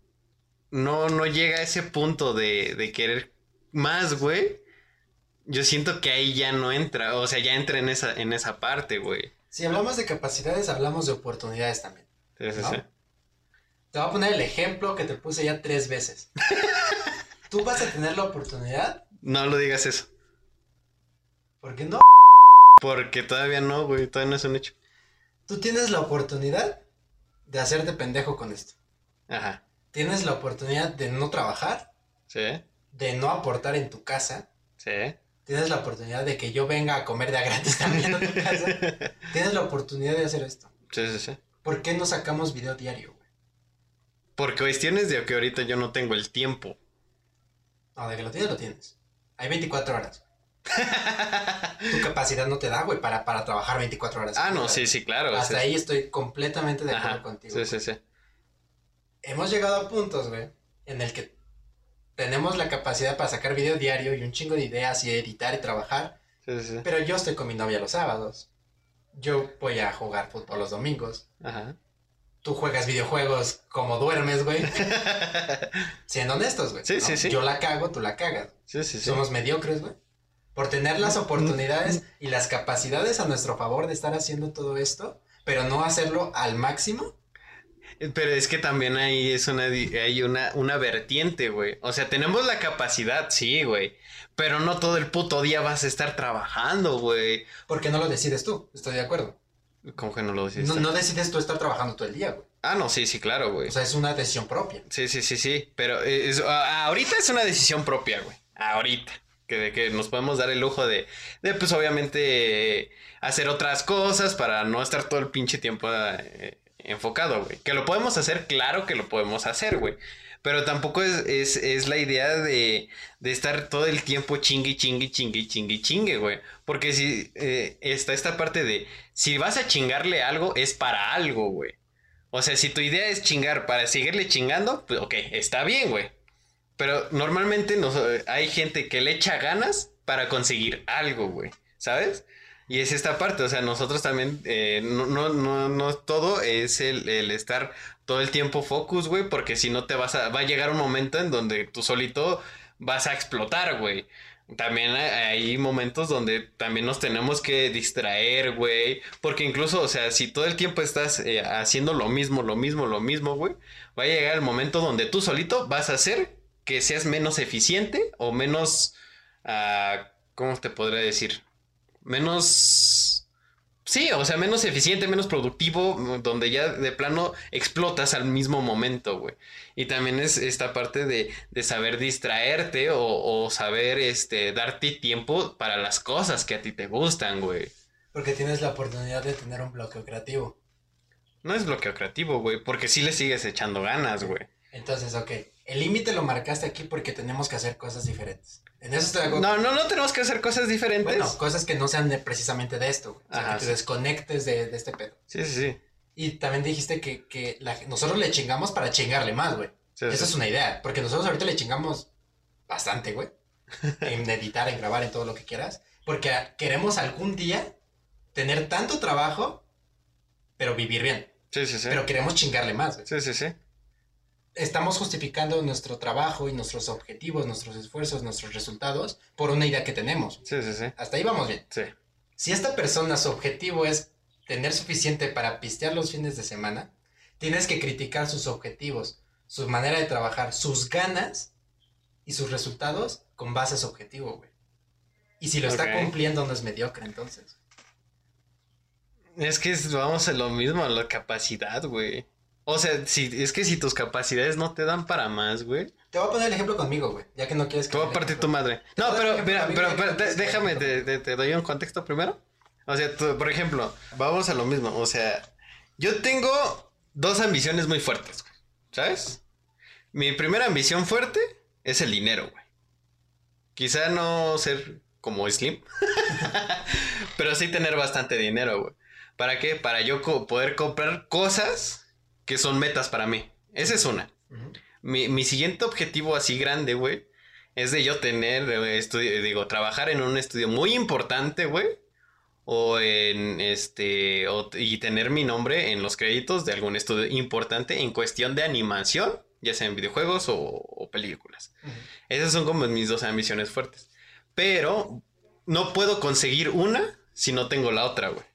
no, no llega a ese punto de, de querer más, güey. Yo siento que ahí ya no entra, o sea, ya entra en esa, en esa parte, güey. si hablamos de capacidades, hablamos de oportunidades también. Sí, sí, ¿No? sí. Te voy a poner el ejemplo que te puse ya tres veces. *laughs* Tú vas a tener la oportunidad, No lo digas eso, porque no. porque todavía no, güey, todavía no es un hecho. Tú tienes la oportunidad de hacerte pendejo con esto. Ajá, Tienes la oportunidad de no trabajar, sí, de no aportar en tu casa. sí. Tienes la oportunidad de que yo venga a comer de a gratis también a tu casa. *laughs* Tienes la oportunidad de hacer esto. Sí, sí, sí. ¿Por qué no sacamos video diario, güey? Por cuestiones de que ahorita yo no tengo el tiempo. No, de que lo tienes, lo tienes. Hay 24 horas. *laughs* tu capacidad no te da, güey, para, para trabajar 24 horas. Ah, no, sí, sí, claro. Hasta sí. ahí estoy completamente de acuerdo Ajá, contigo. Sí, sí, sí. Hemos llegado a puntos, güey, en el que tenemos la capacidad para sacar video diario y un chingo de ideas y editar y trabajar, Sí, sí, pero yo estoy con mi novia los sábados. Yo voy a jugar fútbol los domingos. Ajá. Tú juegas videojuegos como duermes, güey. *laughs* Siendo honestos, güey. Sí, sí, sí. Yo la cago, tú la cagas. Sí, sí, sí. Somos mediocres, güey. Por tener las oportunidades y las capacidades a nuestro favor de estar haciendo todo esto, pero no hacerlo al máximo. Pero es que también ahí es una, hay una, una vertiente, güey. O sea, tenemos la capacidad, sí, güey. Pero no todo el puto día vas a estar trabajando, güey. Porque no lo decides tú, estoy de acuerdo. ¿Cómo que no lo decís? No, no decides tú estar trabajando todo el día, güey. Ah, no, sí, sí, claro, güey. O sea, es una decisión propia. Sí, sí, sí, sí. Pero eh, es- ahorita es una decisión propia, güey. Ahorita. Que, de que nos podemos dar el lujo de, de pues obviamente, eh, hacer otras cosas para no estar todo el pinche tiempo eh, enfocado, güey. Que lo podemos hacer, claro que lo podemos hacer, güey. Pero tampoco es, es, es la idea de, de estar todo el tiempo chingue, chingue, chingue, chingue, chingue, güey. Porque si eh, está esta parte de, si vas a chingarle algo, es para algo, güey. O sea, si tu idea es chingar para seguirle chingando, pues ok, está bien, güey. Pero normalmente nos- hay gente que le echa ganas para conseguir algo, güey. ¿Sabes? Y es esta parte, o sea, nosotros también, eh, no, no, no, no todo es el, el estar todo el tiempo focus, güey, porque si no te vas a, va a llegar un momento en donde tú solito vas a explotar, güey. También hay, momentos donde también nos tenemos que distraer, güey. Porque incluso, o sea, si todo el tiempo estás eh, haciendo lo mismo, lo mismo, lo mismo, güey, va a llegar el momento donde tú solito vas a hacer que seas menos eficiente o menos, ah, ¿Cómo te podría decir? Menos... Sí, o sea, menos eficiente, menos productivo, donde ya de plano explotas al mismo momento, güey. Y también es esta parte de, de saber distraerte o, o, saber este, darte tiempo para las cosas que a ti te gustan, güey. Porque tienes la oportunidad de tener un bloqueo creativo. No es bloqueo creativo, güey, porque sí le sigues echando ganas, güey. Entonces, ok, el límite lo marcaste aquí porque tenemos que hacer cosas diferentes. En eso estoy. No, no, no tenemos que hacer cosas diferentes. Bueno, cosas que no sean de, precisamente de esto, güey. O sea, Ajá, que te sí. desconectes de, de este pedo. Sí, sí, sí. Y también dijiste que, que la- nosotros le chingamos para chingarle más, güey. Sí, Esa sí. es una idea, porque nosotros ahorita le chingamos bastante, güey. *laughs* en editar, en grabar, en todo lo que quieras. Porque queremos algún día tener tanto trabajo, pero vivir bien. Sí, sí, sí. Pero queremos chingarle más, güey. Sí, sí, sí. Estamos justificando nuestro trabajo y nuestros objetivos, nuestros esfuerzos, nuestros resultados por una idea que tenemos. Sí, sí, sí. Hasta ahí vamos bien. Sí. Si esta persona su objetivo es tener suficiente para pistear los fines de semana, tienes que criticar sus objetivos, su manera de trabajar, sus ganas y sus resultados con base a su objetivo, güey. Y si lo está cumpliendo no es mediocre, entonces. Es que vamos a lo mismo, a la capacidad, güey. O sea, si, es que si tus capacidades no te dan para más, güey. Te voy a poner el ejemplo conmigo, güey, ya que no quieres que... Te voy a partir tu madre. Te No, pero, mira, pero, déjame, te, ejemplo. te- te doy un contexto primero. O sea, tú, por ejemplo, vamos a lo mismo. O sea, yo tengo dos ambiciones muy fuertes, güey. ¿Sabes? Mi primera ambición fuerte es el dinero, güey. Quizá no ser como Slim, *laughs* pero sí tener bastante dinero, güey. ¿Para qué? Para yo co- poder comprar cosas que son metas para mí. Esa es una. Ujú. Mi, mi siguiente objetivo así grande, güey, es de yo tener, estudio, digo, trabajar en un estudio muy importante, güey. O en este, o- y tener mi nombre en los créditos de algún estudio importante en cuestión de animación, ya sea en videojuegos o, o películas. Ujú. Esas son como mis dos ambiciones fuertes. Pero no puedo conseguir una si no tengo la otra, güey.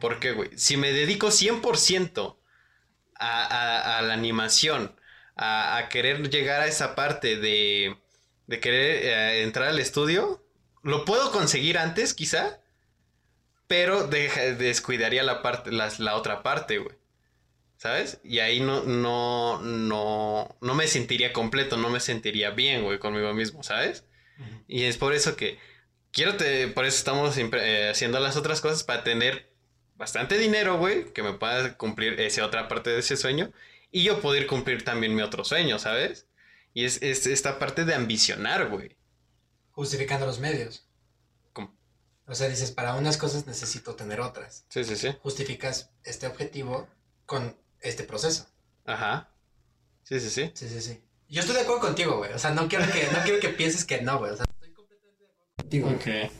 ¿Por qué, güey? Si me dedico 100% a, a- a la animación, a, a querer llegar a esa parte de, de querer eh, entrar al estudio, lo puedo conseguir antes, quizá, pero descuidaría la, parte, la, la otra parte, güey. ¿Sabes? Y ahí no, no, no, no me sentiría completo, no me sentiría bien, güey, conmigo mismo, ¿sabes? Y es por eso que quiero, te, por eso estamos eh, haciendo las otras cosas para tener bastante dinero, güey, que me pueda cumplir esa otra parte de ese sueño y yo poder cumplir también mi otro sueño, ¿sabes? Y es, es esta parte de ambicionar, güey. Justificando los medios. ¿Cómo? O sea, dices, para unas cosas necesito tener otras. Sí, sí, sí. Justificas este objetivo con este proceso. Ajá. Sí, sí, sí. Sí, sí, sí. Yo estoy de acuerdo contigo, güey. O sea, no quiero que, no quiero que pienses que no, güey. O sea, estoy completamente de acuerdo contigo. güey.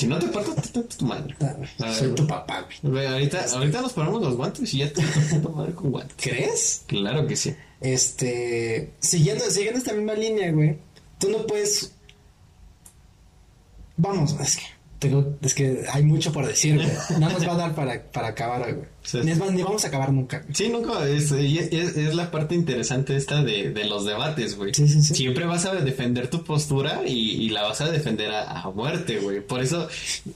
Si no te parto, te tu madre. Ah, güey, A ver, Soy tu papá, güey. ahorita, ahorita nos ponemos los guantes y ya te tu madre con guantes. ¿Crees? Claro que sí. Este, siguiendo, siguiendo esta misma línea, güey, tú no puedes. Vamos, es que tengo, es que hay mucho por decir, güey. No nos va a dar para, para acabar, güey. Sí. Ni, es más, ni vamos a acabar nunca. güey. Sí, nunca, es, es, es la parte interesante esta de, de los debates, güey. Sí, sí, sí. Siempre vas a defender tu postura y, y la vas a defender a, a muerte, güey. Por eso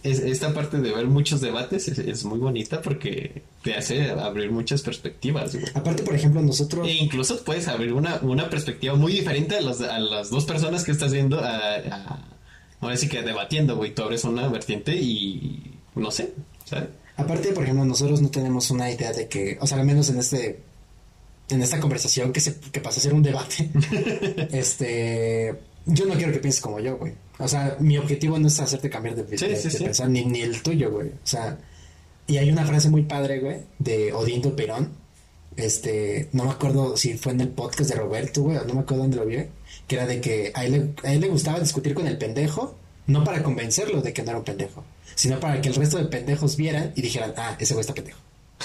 es, esta parte de ver muchos debates es, es muy bonita porque te hace abrir muchas perspectivas, güey. Aparte, por ejemplo, nosotros. E incluso puedes abrir una, una perspectiva muy diferente a, los, a las dos personas que estás viendo, a, a- ahora sí que debatiendo, güey. Tú abres una vertiente y no sé, ¿sabes? Aparte, por ejemplo, nosotros no tenemos una idea de que, o sea, al menos en este, en esta conversación que se, que pasó a ser un debate, *laughs* este, yo no quiero que pienses como yo, güey. O sea, mi objetivo no es hacerte cambiar de, Sí, de- sí, de sí. pensar, ni, ni el tuyo, güey. O sea, y hay una frase muy padre, güey, de Odindo Perón. Este, no me acuerdo si fue en el podcast de Roberto, güey, no me acuerdo dónde lo vi, que era de que a él, le- a él le gustaba discutir con el pendejo, no para convencerlo de que no era un pendejo, sino para que el resto de pendejos vieran y dijeran, ah, ese güey está pendejo. *laughs*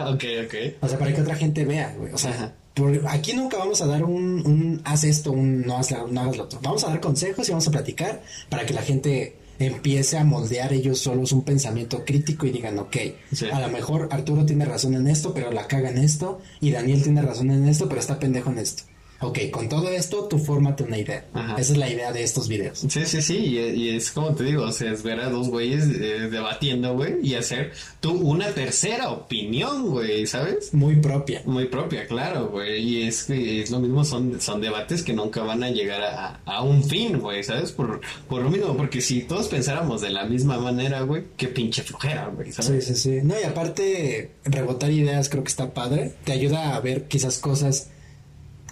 ok, ok. O sea, para que otra gente vea, güey. O sea, Ajá. por- aquí nunca vamos a dar un, un haz esto, un no, haz la- no hagas lo otro. Vamos a dar consejos y vamos a platicar para que la gente empiece a moldear ellos solos un pensamiento crítico y digan, ok, Sí. a lo mejor Arturo tiene razón en esto, pero la caga en esto, y Daniel tiene razón en esto, pero está pendejo en esto. Ok, con todo esto, tú fórmate una idea. Ajá. Esa es la idea de estos videos. Sí, sí, sí, y, y es como te digo, o sea, es ver a dos güeyes eh, debatiendo, güey, y hacer tú una tercera opinión, güey, ¿sabes? Muy propia. Muy propia, claro, güey, y es que es lo mismo, son, son debates que nunca van a llegar a, a un fin, güey, ¿sabes? Por, por lo mismo, porque si todos pensáramos de la misma manera, güey, qué pinche flojera, güey, Sí, ¿sabes? sí, sí. No, y aparte, rebotar ideas creo que está padre. Te ayuda a ver quizás cosas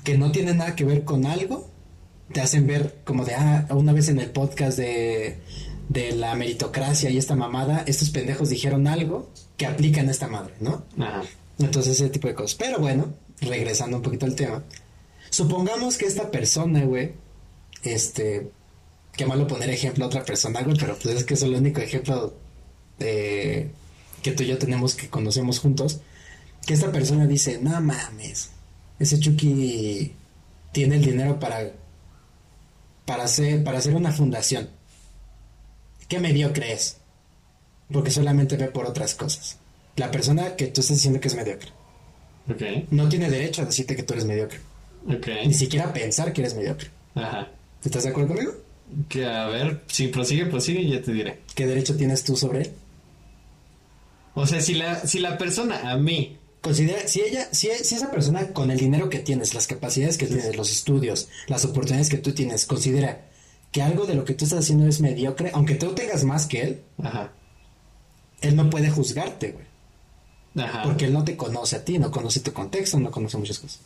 que no tienen nada que ver con algo. Te hacen ver como de, ah, una vez en el podcast de, de la meritocracia y esta mamada, estos pendejos dijeron algo que aplican a esta madre, ¿no? Ajá. Entonces, ese tipo de cosas. Pero bueno, regresando un poquito al tema. Supongamos que esta persona, güey, este, qué malo poner ejemplo a otra persona, güey, pero pues es que es el único ejemplo que tú y yo tenemos que conocemos juntos. Que esta persona dice, no mames, ese Chucky tiene el dinero para, para, hacer, para hacer una fundación. ¿Qué mediocre es? Porque solamente ve por otras cosas. La persona que tú estás diciendo que es mediocre no tiene derecho a decirte que tú eres mediocre. Ni siquiera pensar que eres mediocre. ajá. ¿Estás de acuerdo conmigo? Que a ver, si prosigue, prosigue, ya te diré. ¿Qué derecho tienes tú sobre él? O sea, si la, si la persona a mí, Considera, si ella, si, si esa persona con el dinero que tienes, las capacidades que tienes, los estudios, las oportunidades que tú tienes, considera que algo de lo que tú estás haciendo es mediocre, aunque tú tengas más que él, ajá, él no puede juzgarte, güey. ajá. Porque él no te conoce a ti, no conoce tu contexto, no conoce muchas cosas.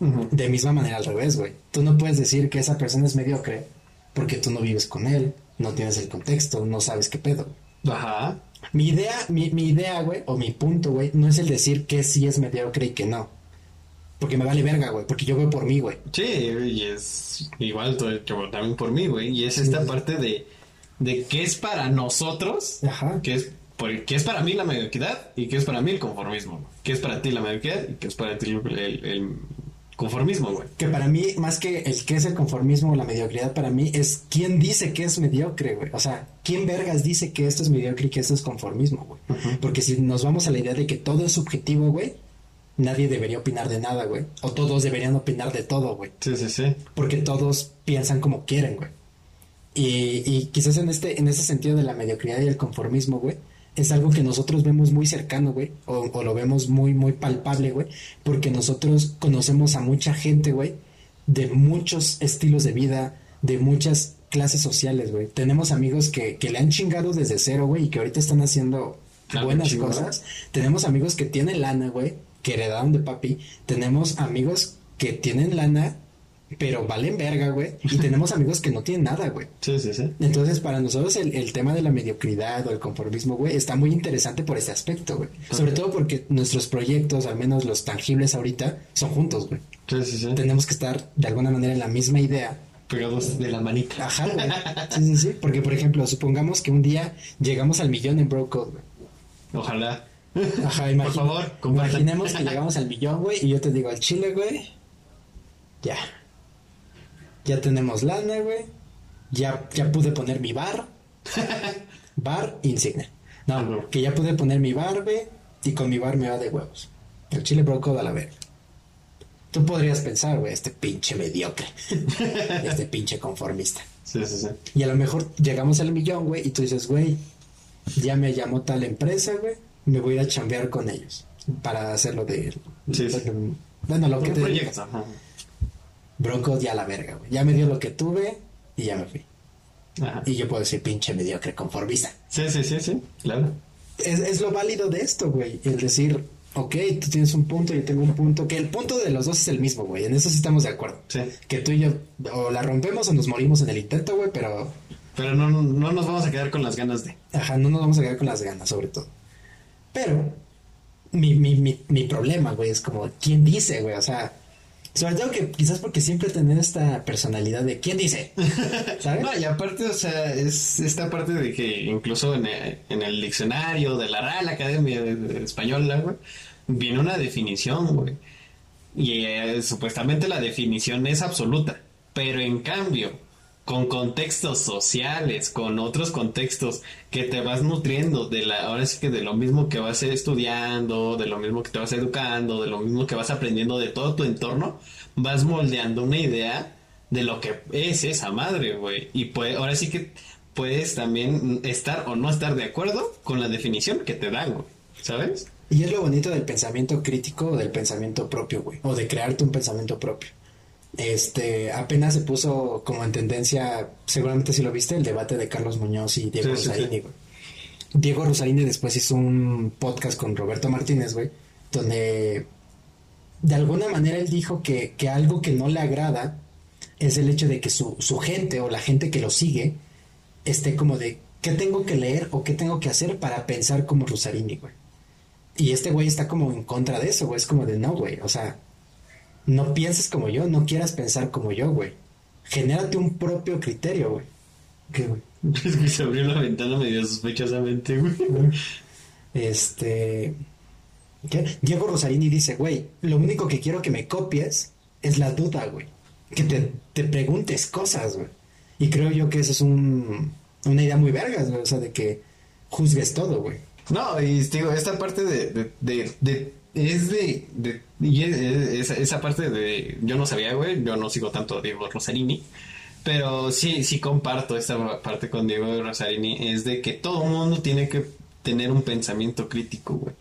De misma manera al revés, güey. Tú no puedes decir que esa persona es mediocre porque tú no vives con él, no tienes el contexto, no sabes qué pedo. Ajá. Mi idea, mi, mi idea, güey, o mi punto, güey, no es el decir que sí es mediocre y que no. Porque me vale verga, güey, porque yo voy por mí, güey. Sí, y es igual todo- que también por mí, güey. Y es esta parte de, de qué es para nosotros, Ajá. qué es, es para mí la mediocridad y qué es para mí el conformismo. ¿Qué es para ti la mediocridad y qué es para ti el, el- el conformismo, güey? Que para mí, más que el que es el conformismo o la mediocridad, para mí es quién dice que es mediocre, güey. O sea, quién vergas dice que esto es mediocre y que esto es conformismo, güey. Porque si nos vamos a la idea de que todo es subjetivo, güey, nadie debería opinar de nada, güey. O todos deberían opinar de todo, güey. Sí, sí, sí. porque todos piensan como quieren, güey. Y, y quizás en este, en ese sentido de la mediocridad y el conformismo, güey, es algo que nosotros vemos muy cercano, güey, o, o lo vemos muy, muy palpable, güey, porque nosotros conocemos a mucha gente, güey, de muchos estilos de vida, de muchas clases sociales, güey. Tenemos amigos que, que le han chingado desde cero, güey, y que ahorita están haciendo buenas cosas. Tenemos amigos que tienen lana, güey, que heredaron de papi. Tenemos amigos que tienen lana, pero valen verga, güey. Y tenemos amigos que no tienen nada, güey. Sí, sí, sí. Entonces, para nosotros el, el tema de la mediocridad o el conformismo, güey, está muy interesante por ese aspecto, güey. Sobre todo porque nuestros proyectos, al menos los tangibles ahorita, son juntos, güey. Sí, sí, sí. Tenemos que estar de alguna manera en la misma idea. Pegados de la manita. Ajá, güey. Sí, sí, sí. Porque, por ejemplo, supongamos que un día llegamos al millón en Bro Code, güey. Ojalá. Ajá, Por imagi- favor, compartan. imaginemos que llegamos al millón, güey, y yo te digo al chile, güey. Ya. Ya tenemos lana, güey. Ya, ya pude poner mi bar. *laughs* bar insignia. No, que ya pude poner mi bar, güey. Y con mi bar me va de huevos. El chile broco a la verga. Tú podrías pensar, güey, este pinche mediocre. *laughs* este pinche conformista. Sí, sí, sí. Y a lo mejor llegamos al millón, güey, y tú dices, güey, ya me llamó tal empresa, güey, me voy a ir a chambear con ellos para hacerlo de... Sí, sí. Bueno, lo que te proyecto. Ajá. Bronco ya la verga, güey. Ya me dio lo que tuve y ya me fui. Ajá. Y yo puedo decir pinche mediocre conformista. Sí, sí, sí, sí. Claro. Es, es lo válido de esto, güey. El decir, ok, tú tienes un punto, yo tengo un punto. Que el punto de los dos es el mismo, güey. En eso sí estamos de acuerdo. Sí. Que tú y yo o la rompemos o nos morimos en el intento, güey, pero Pero no, no, no nos vamos a quedar con las ganas de. Ajá, no nos vamos a quedar con las ganas, sobre todo. Pero, mi, mi, mi, mi problema, güey, es como, ¿quién dice, güey? O sea, sobre todo que quizás porque siempre tener esta personalidad de, ¿quién dice? *laughs* ¿Sabes? No, y aparte, o sea, es esta parte de que incluso en el, en el diccionario de la Real Academia de- de Española, güey, viene una definición, güey. Y eh, supuestamente la definición es absoluta. Pero en cambio, con contextos sociales, con otros contextos que te vas nutriendo de la, ahora sí que de lo mismo que vas estudiando, de lo mismo que te vas educando, de lo mismo que vas aprendiendo de todo tu entorno, vas moldeando una idea de lo que es esa madre, güey. Y pues ahora sí que puedes también estar o no estar de acuerdo con la definición que te dan, güey. ¿Sabes? Y es lo bonito del pensamiento crítico o del pensamiento propio, güey. O de crearte un pensamiento propio. Este, apenas se puso como en tendencia, seguramente si lo viste, el debate de Carlos Muñoz y Diego Sí, Rosarini. Diego Rosarini después hizo un podcast con Roberto Martínez, güey, donde de alguna manera él dijo que, que algo que no le agrada es el hecho de que su, su gente o la gente que lo sigue esté como de qué tengo que leer o qué tengo que hacer para pensar como Rosarini, güey. Y este güey está como en contra de eso, güey. Es como de no, güey. O sea, no pienses como yo, no quieras pensar como yo, güey. Genérate un propio criterio, güey. ¿Qué, güey? *laughs* Es que se abrió la ventana medio sospechosamente, güey. Este. ¿qué? Diego Rosarini dice, güey, lo único que quiero que me copies es la duda, güey. Que te, te preguntes cosas, güey. Y creo yo que eso es un, una idea muy vergas, güey. O sea, de que juzgues todo, güey. No, y digo, esta parte de, de, de, de- es de, esa, parte de, yo no sabía, güey, yo no sigo tanto a Diego Rosarini, pero sí, sí comparto esta parte con Diego Rosarini, es de que todo mundo tiene que tener un pensamiento crítico, güey.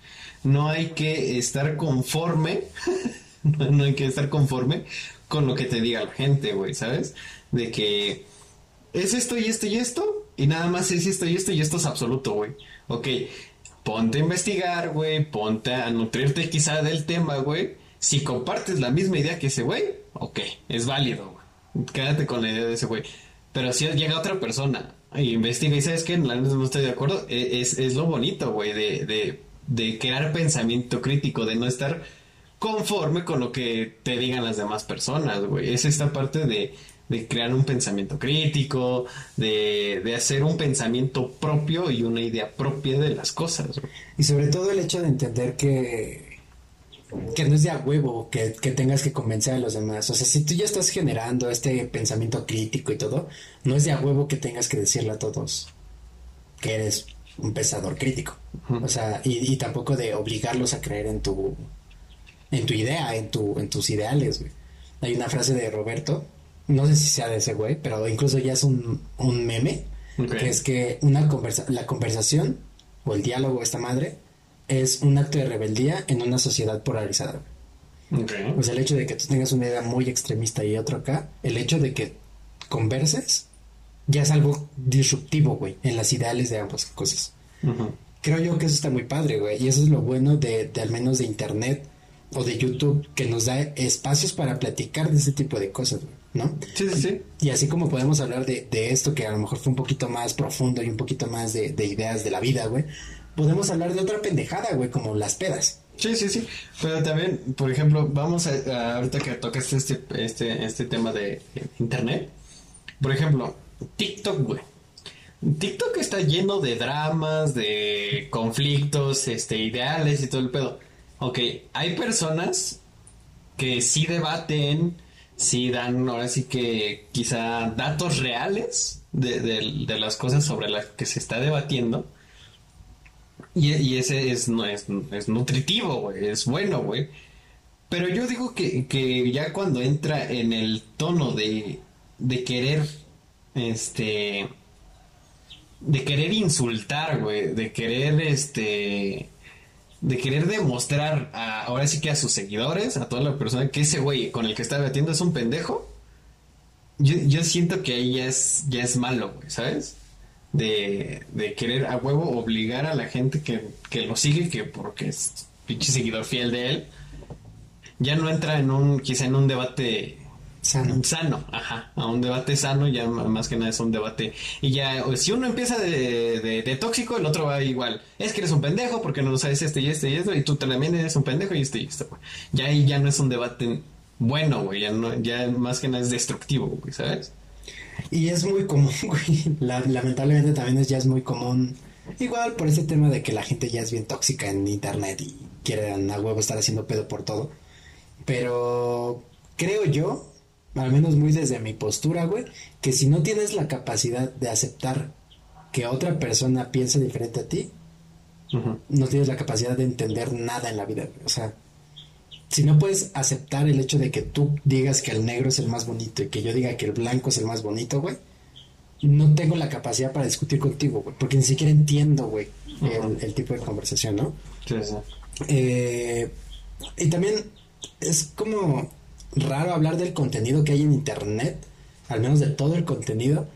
No hay que estar conforme, *laughs* no hay que estar conforme con lo que te diga la gente, güey, ¿sabes? De que es esto y esto y esto, y nada más es esto y esto y esto es absoluto, güey. Ok, ponte a investigar, güey, ponte a nutrirte quizá del tema, güey. Si compartes la misma idea que ese güey, ok, es válido, güey. Quédate con la idea de ese güey. Pero si llega otra persona y investiga y sabes que no estoy de acuerdo, e- es, es lo bonito, güey, de, de, de crear pensamiento crítico, de no estar conforme con lo que te digan las demás personas, güey. Es esta parte de, de crear un pensamiento crítico, de, de hacer un pensamiento propio y una idea propia de las cosas. Y sobre todo el hecho de entender que, que no es de a huevo que, que tengas que convencer a los demás. O sea, si tú ya estás generando este pensamiento crítico y todo, no es de a huevo que tengas que decirle a todos que eres un pensador crítico. O sea, y, y tampoco de obligarlos a creer en tu, en tu idea, en, tu, en tus ideales, güey. Hay una frase de Roberto, no sé si sea de ese güey, pero incluso ya es un, un meme, que es que una conversa la conversación o el diálogo, esta madre, es un acto de rebeldía en una sociedad polarizada. Ok. O sea, el hecho de que tú tengas una idea muy extremista y otro acá, el hecho de que converses, ya es algo disruptivo, güey, en las ideales de ambas cosas. Creo yo que eso está muy padre, güey. Y eso es lo bueno de, de al menos de internet o de YouTube, que nos da espacios para platicar de ese tipo de cosas, güey, ¿no? Sí, sí, sí. Y así como podemos hablar de, de esto, que a lo mejor fue un poquito más profundo y un poquito más de, de ideas de la vida, güey, podemos hablar de otra pendejada, güey, como las pedas. Sí, sí, sí. Pero también, por ejemplo, vamos a, a- ahorita que tocaste este, este, este tema de internet. Por ejemplo, TikTok, güey. TikTok está lleno de dramas, de conflictos, este, ideales y todo el pedo. Ok, hay personas que sí debaten, sí dan, ahora sí que quizá datos reales de, de- de las cosas sobre las que se está debatiendo. Y, ese es, no, es, es nutritivo, es bueno, güey. Pero yo digo que, que ya cuando entra en el tono de, de querer, este, de querer insultar, güey, de querer, este, de querer demostrar a, ahora sí que a sus seguidores, a toda la persona que ese güey con el que está debatiendo es un pendejo, yo, yo siento que ahí ya es, ya es malo, güey, ¿sabes? De, de querer a huevo obligar a la gente que, que lo sigue, que porque es pinche seguidor fiel de él, ya no entra en un, quizá en un debate Sano. sano, ajá, a un debate sano, ya más que nada es un debate. Y ya, si uno empieza de, de- de tóxico, el otro va igual. Es que eres un pendejo porque no lo sabes este y este y esto, y tú también eres un pendejo y este y esto. Ya ahí ya no es un debate bueno, güey, ya, no, ya más que nada es destructivo, güey, ¿sabes? Y es muy común, *laughs* güey. La- lamentablemente también es, ya es muy común. Igual por ese tema de que la gente ya es bien tóxica en internet y quieren a huevo estar haciendo pedo por todo. Pero creo yo, al menos muy desde mi postura, güey, que si no tienes la capacidad de aceptar que otra persona piense diferente a ti, no tienes la capacidad de entender nada en la vida, güey. O sea, si no puedes aceptar el hecho de que tú digas que el negro es el más bonito y que yo diga que el blanco es el más bonito, güey, no tengo la capacidad para discutir contigo, güey, porque ni siquiera entiendo, güey, el, el tipo de conversación, ¿no? Sí, sí. Eh, y también es como raro hablar del contenido que hay en internet, al menos de todo el contenido.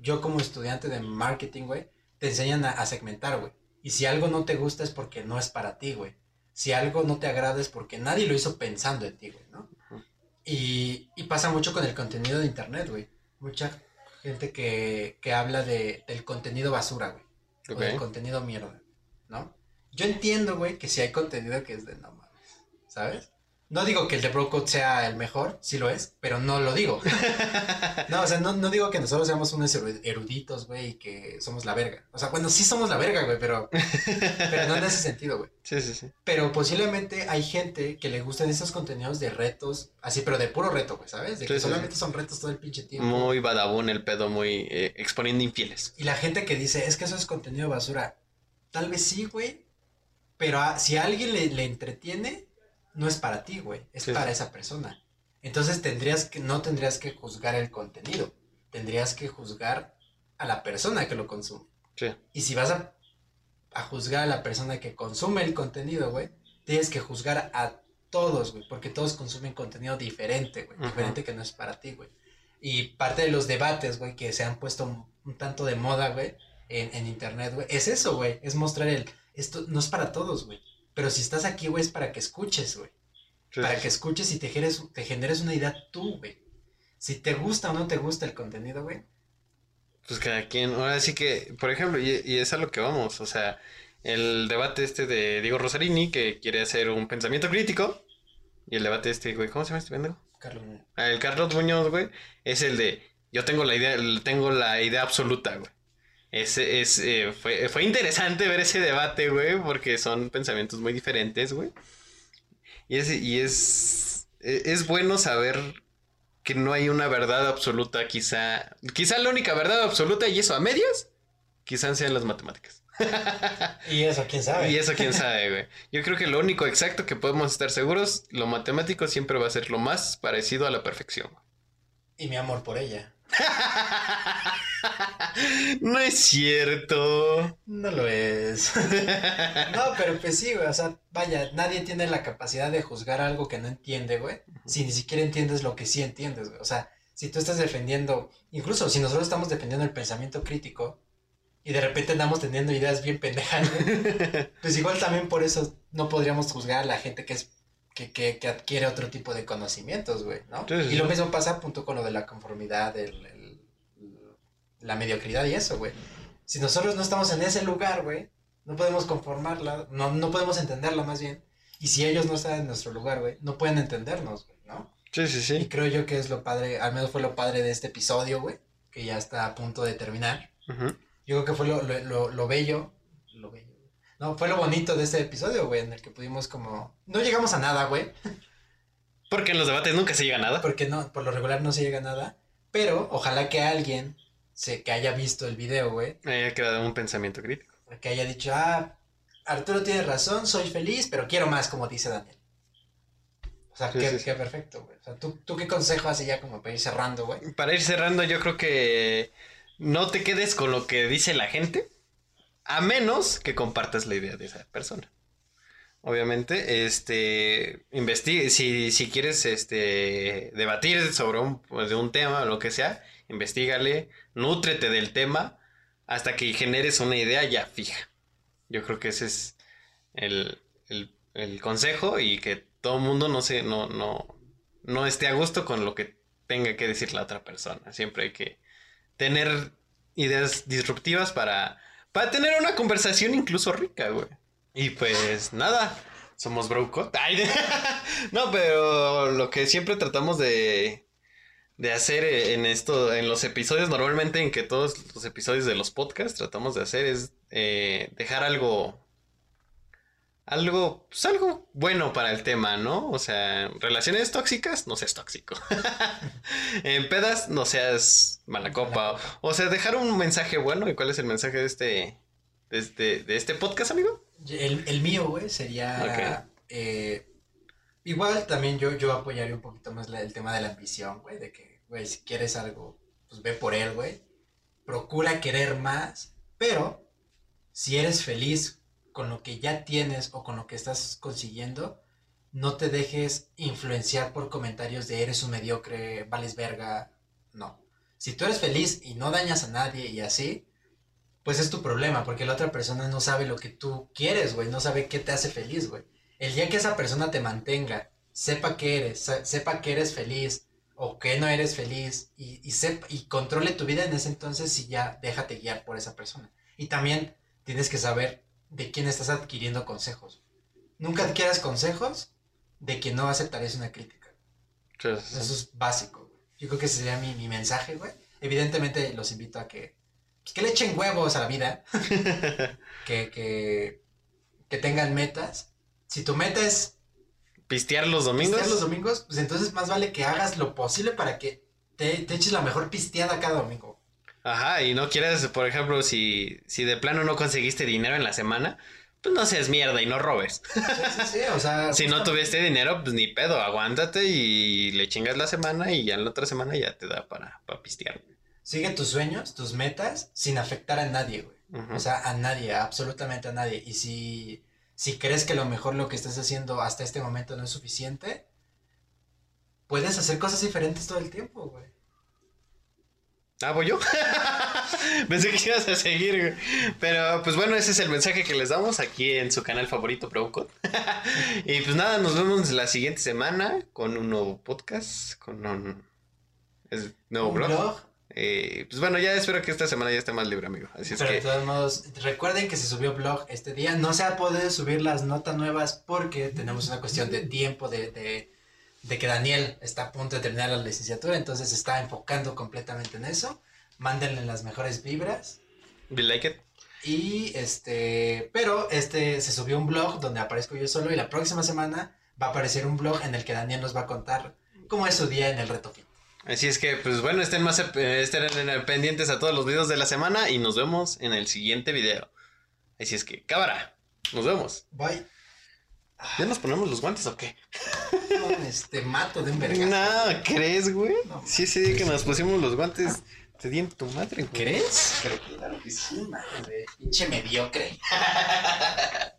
Yo como estudiante de marketing, güey, te enseñan a, a segmentar, güey. Y si algo no te gusta es porque no es para ti, güey. Si algo no te agrada es porque nadie lo hizo pensando en ti, güey, ¿no? Y, y pasa mucho con el contenido de internet, güey. Mucha gente que, que habla de, del contenido basura, güey. O del contenido mierda, ¿no? Yo entiendo, güey, que si hay contenido que es de no mames, ¿sabes? No digo que el de Bro Code sea el mejor, sí lo es, pero no lo digo. *laughs* no, o sea, no, no digo que nosotros seamos unos eru- eruditos, güey, y que somos la verga. O sea, bueno, sí somos la verga, güey, pero, pero no en ese sentido, güey. Sí, sí, sí. Pero posiblemente hay gente que le gustan esos contenidos de retos, así, pero de puro reto, güey, ¿sabes? De que Sí, sí, solamente son retos todo el pinche tiempo. Muy badabun el pedo, muy eh, exponiendo infieles. Y la gente que dice, es que eso es contenido basura, tal vez sí, güey, pero a- si a alguien le, le entretiene, no es para ti, güey, es Sí, para esa persona. Entonces tendrías que, no tendrías que juzgar el contenido, tendrías que juzgar a la persona que lo consume. Sí. Y si vas a, a juzgar a la persona que consume el contenido, güey, tienes que juzgar a todos, güey, porque todos consumen contenido diferente, güey, diferente que no es para ti, güey. Y parte de los debates, güey, que se han puesto un, un tanto de moda, güey, en, en internet, güey, es eso, güey, es mostrar el, esto no es para todos, güey, pero si estás aquí, güey, es para que escuches, güey, Sí, para sí, que escuches y te generes, te generes una idea tú, güey. Si te gusta o no te gusta el contenido, güey, Pues cada quien, ahora sí que, por ejemplo, y, y es a lo que vamos, o sea, el debate este de Diego Rosarini que quiere hacer un pensamiento crítico, y el debate este, güey, ¿cómo se llama este pendejo? Carlos. Ah, El Carlos Muñoz, güey, es el de yo tengo la idea, tengo la idea absoluta, güey. Es, eh, fue, fue interesante ver ese debate, güey, porque son pensamientos muy diferentes, güey. Y es, y es, e- es bueno saber que no hay una verdad absoluta, quizá, quizá la única verdad absoluta y eso a medias, quizá sean las matemáticas. *laughs* Y eso, quién sabe. Y eso quién sabe, güey. Yo creo que lo único exacto que podemos estar seguros, lo matemático siempre va a ser lo más parecido a la perfección. Y mi amor por ella. *laughs* No es cierto. No lo es. *laughs* no, pero pues sí, güey. O sea, vaya, nadie tiene la capacidad de juzgar algo que no entiende, güey. Si ni siquiera entiendes lo que sí entiendes, güey. O sea, si tú estás defendiendo, incluso si nosotros estamos defendiendo el pensamiento crítico y de repente andamos teniendo ideas bien pendejas, güey, *laughs* pues igual también por eso no podríamos juzgar a la gente que es que, que, que adquiere otro tipo de conocimientos, güey, ¿no? Sí, sí, y lo sí. mismo pasa punto con lo de la conformidad, el, el- la mediocridad y eso, güey. Si nosotros no estamos en ese lugar, güey, no podemos conformarla, no, no podemos entenderla más bien. Y si ellos no están en nuestro lugar, güey, no pueden entendernos, güey, ¿no? Sí, sí, Y sí. creo yo que es lo padre, al menos fue lo padre de este episodio, güey, que ya está a punto de terminar. Yo creo que fue lo, lo, lo bello. No, fue lo bonito de este episodio, güey, en el que pudimos como... No llegamos a nada, güey, *laughs* Porque en los debates nunca se llega a nada. porque no, por lo regular no se llega a nada, pero ojalá que alguien se, que haya visto el video, güey, Ahí ha quedado un pensamiento crítico. que haya dicho, ah, Arturo tiene razón, soy feliz, pero quiero más, como dice Daniel. O sea, Sí, qué, sí, sí. qué perfecto, güey. O sea, ¿tú, ¿tú qué consejo haces ya como para ir cerrando, güey? Para ir cerrando, yo creo que no te quedes con lo que dice la gente, a menos que compartas la idea de esa persona. Obviamente, este, investigue, si, si quieres, este, debatir sobre un, pues, de un tema o lo que sea, investigale, nútrete del tema hasta que generes una idea ya fija. Yo creo que ese es el, el- el consejo y que todo el mundo no se, no, no, no esté a gusto con lo que tenga que decir la otra persona. Siempre hay que tener ideas disruptivas para, para tener una conversación incluso rica, güey. Y pues nada, somos Brocot. *laughs* No, pero lo que siempre tratamos de, de hacer en esto, en los episodios, normalmente en que todos los episodios de los podcasts tratamos de hacer es eh, dejar algo, algo, pues algo bueno para el tema, ¿no? O sea, relaciones tóxicas, no seas tóxico. *laughs* en pedas, no seas mala copa. O sea, dejar un mensaje bueno. ¿Y cuál es el mensaje de este, de este, de este podcast, amigo? El, el mío, güey, sería... Eh, igual también yo, yo apoyaría un poquito más el tema de la ambición, güey, de que, güey, si quieres algo, pues ve por él, güey. Procura querer más, pero si eres feliz con lo que ya tienes o con lo que estás consiguiendo, no te dejes influenciar por comentarios de eres un mediocre, vales verga. No. Si tú eres feliz y no dañas a nadie y así, pues es tu problema, porque la otra persona no sabe lo que tú quieres, güey, no sabe qué te hace feliz, güey. El día que esa persona te mantenga, sepa que eres, sepa que eres feliz o que no eres feliz y, y, y controle tu vida en ese entonces y ya déjate guiar por esa persona. Y también tienes que saber de quién estás adquiriendo consejos. Nunca adquieras consejos de quien no aceptarías una crítica. Eso es básico, Yo creo que ese sería mi, mi mensaje, güey. Evidentemente los invito a que, pues, que le echen huevos a la vida. *laughs* que, que, que tengan metas. Si tu meta es... Pistear los domingos. Pistear los domingos, pues entonces más vale que hagas lo posible para que te, te eches la mejor pisteada cada domingo. Ajá, y no quieres, por ejemplo, si, si de plano no conseguiste dinero en la semana, pues no seas mierda y no robes. Sí, sí, sí, o sea. *laughs* si no tuviste dinero, pues ni pedo, aguántate y le chingas la semana y ya en la otra semana ya te da para, para pistear. Sigue tus sueños, tus metas, sin afectar a nadie, güey. O sea, a nadie, absolutamente a nadie. Y si, si crees que lo mejor lo que estás haciendo hasta este momento no es suficiente, puedes hacer cosas diferentes todo el tiempo, güey. Ah, voy yo. *laughs* Pensé que ibas a seguir, Pero pues bueno, ese es el mensaje que les damos aquí en su canal favorito, Provocot. *laughs* y pues nada, nos vemos la siguiente semana con un nuevo podcast, con un nuevo blog. Eh, pues bueno, ya espero que esta semana ya esté más libre, amigo. Así Pero de todos modos, recuerden que se subió blog este día. No se ha podido subir las notas nuevas porque tenemos una cuestión de tiempo, de de que Daniel está a punto de terminar la licenciatura, entonces está enfocando completamente en eso. Mándenle las mejores vibras. We like it. Y este, pero este se subió un blog donde aparezco yo solo y la próxima semana va a aparecer un blog en el que Daniel nos va a contar cómo es su día en el reto fit. Así es que, pues bueno, estén más eh, estén pendientes a todos los videos de la semana y nos vemos en el siguiente video. Así es que, cámara, nos vemos. Bye. ¿Ya nos ponemos los guantes o qué? este mato de un No, ¿crees, güey? sí, sí, que nos pusimos los guantes. Te di en tu madre, ¿Crees? Claro que sí, madre. Pinche mediocre. *laughs*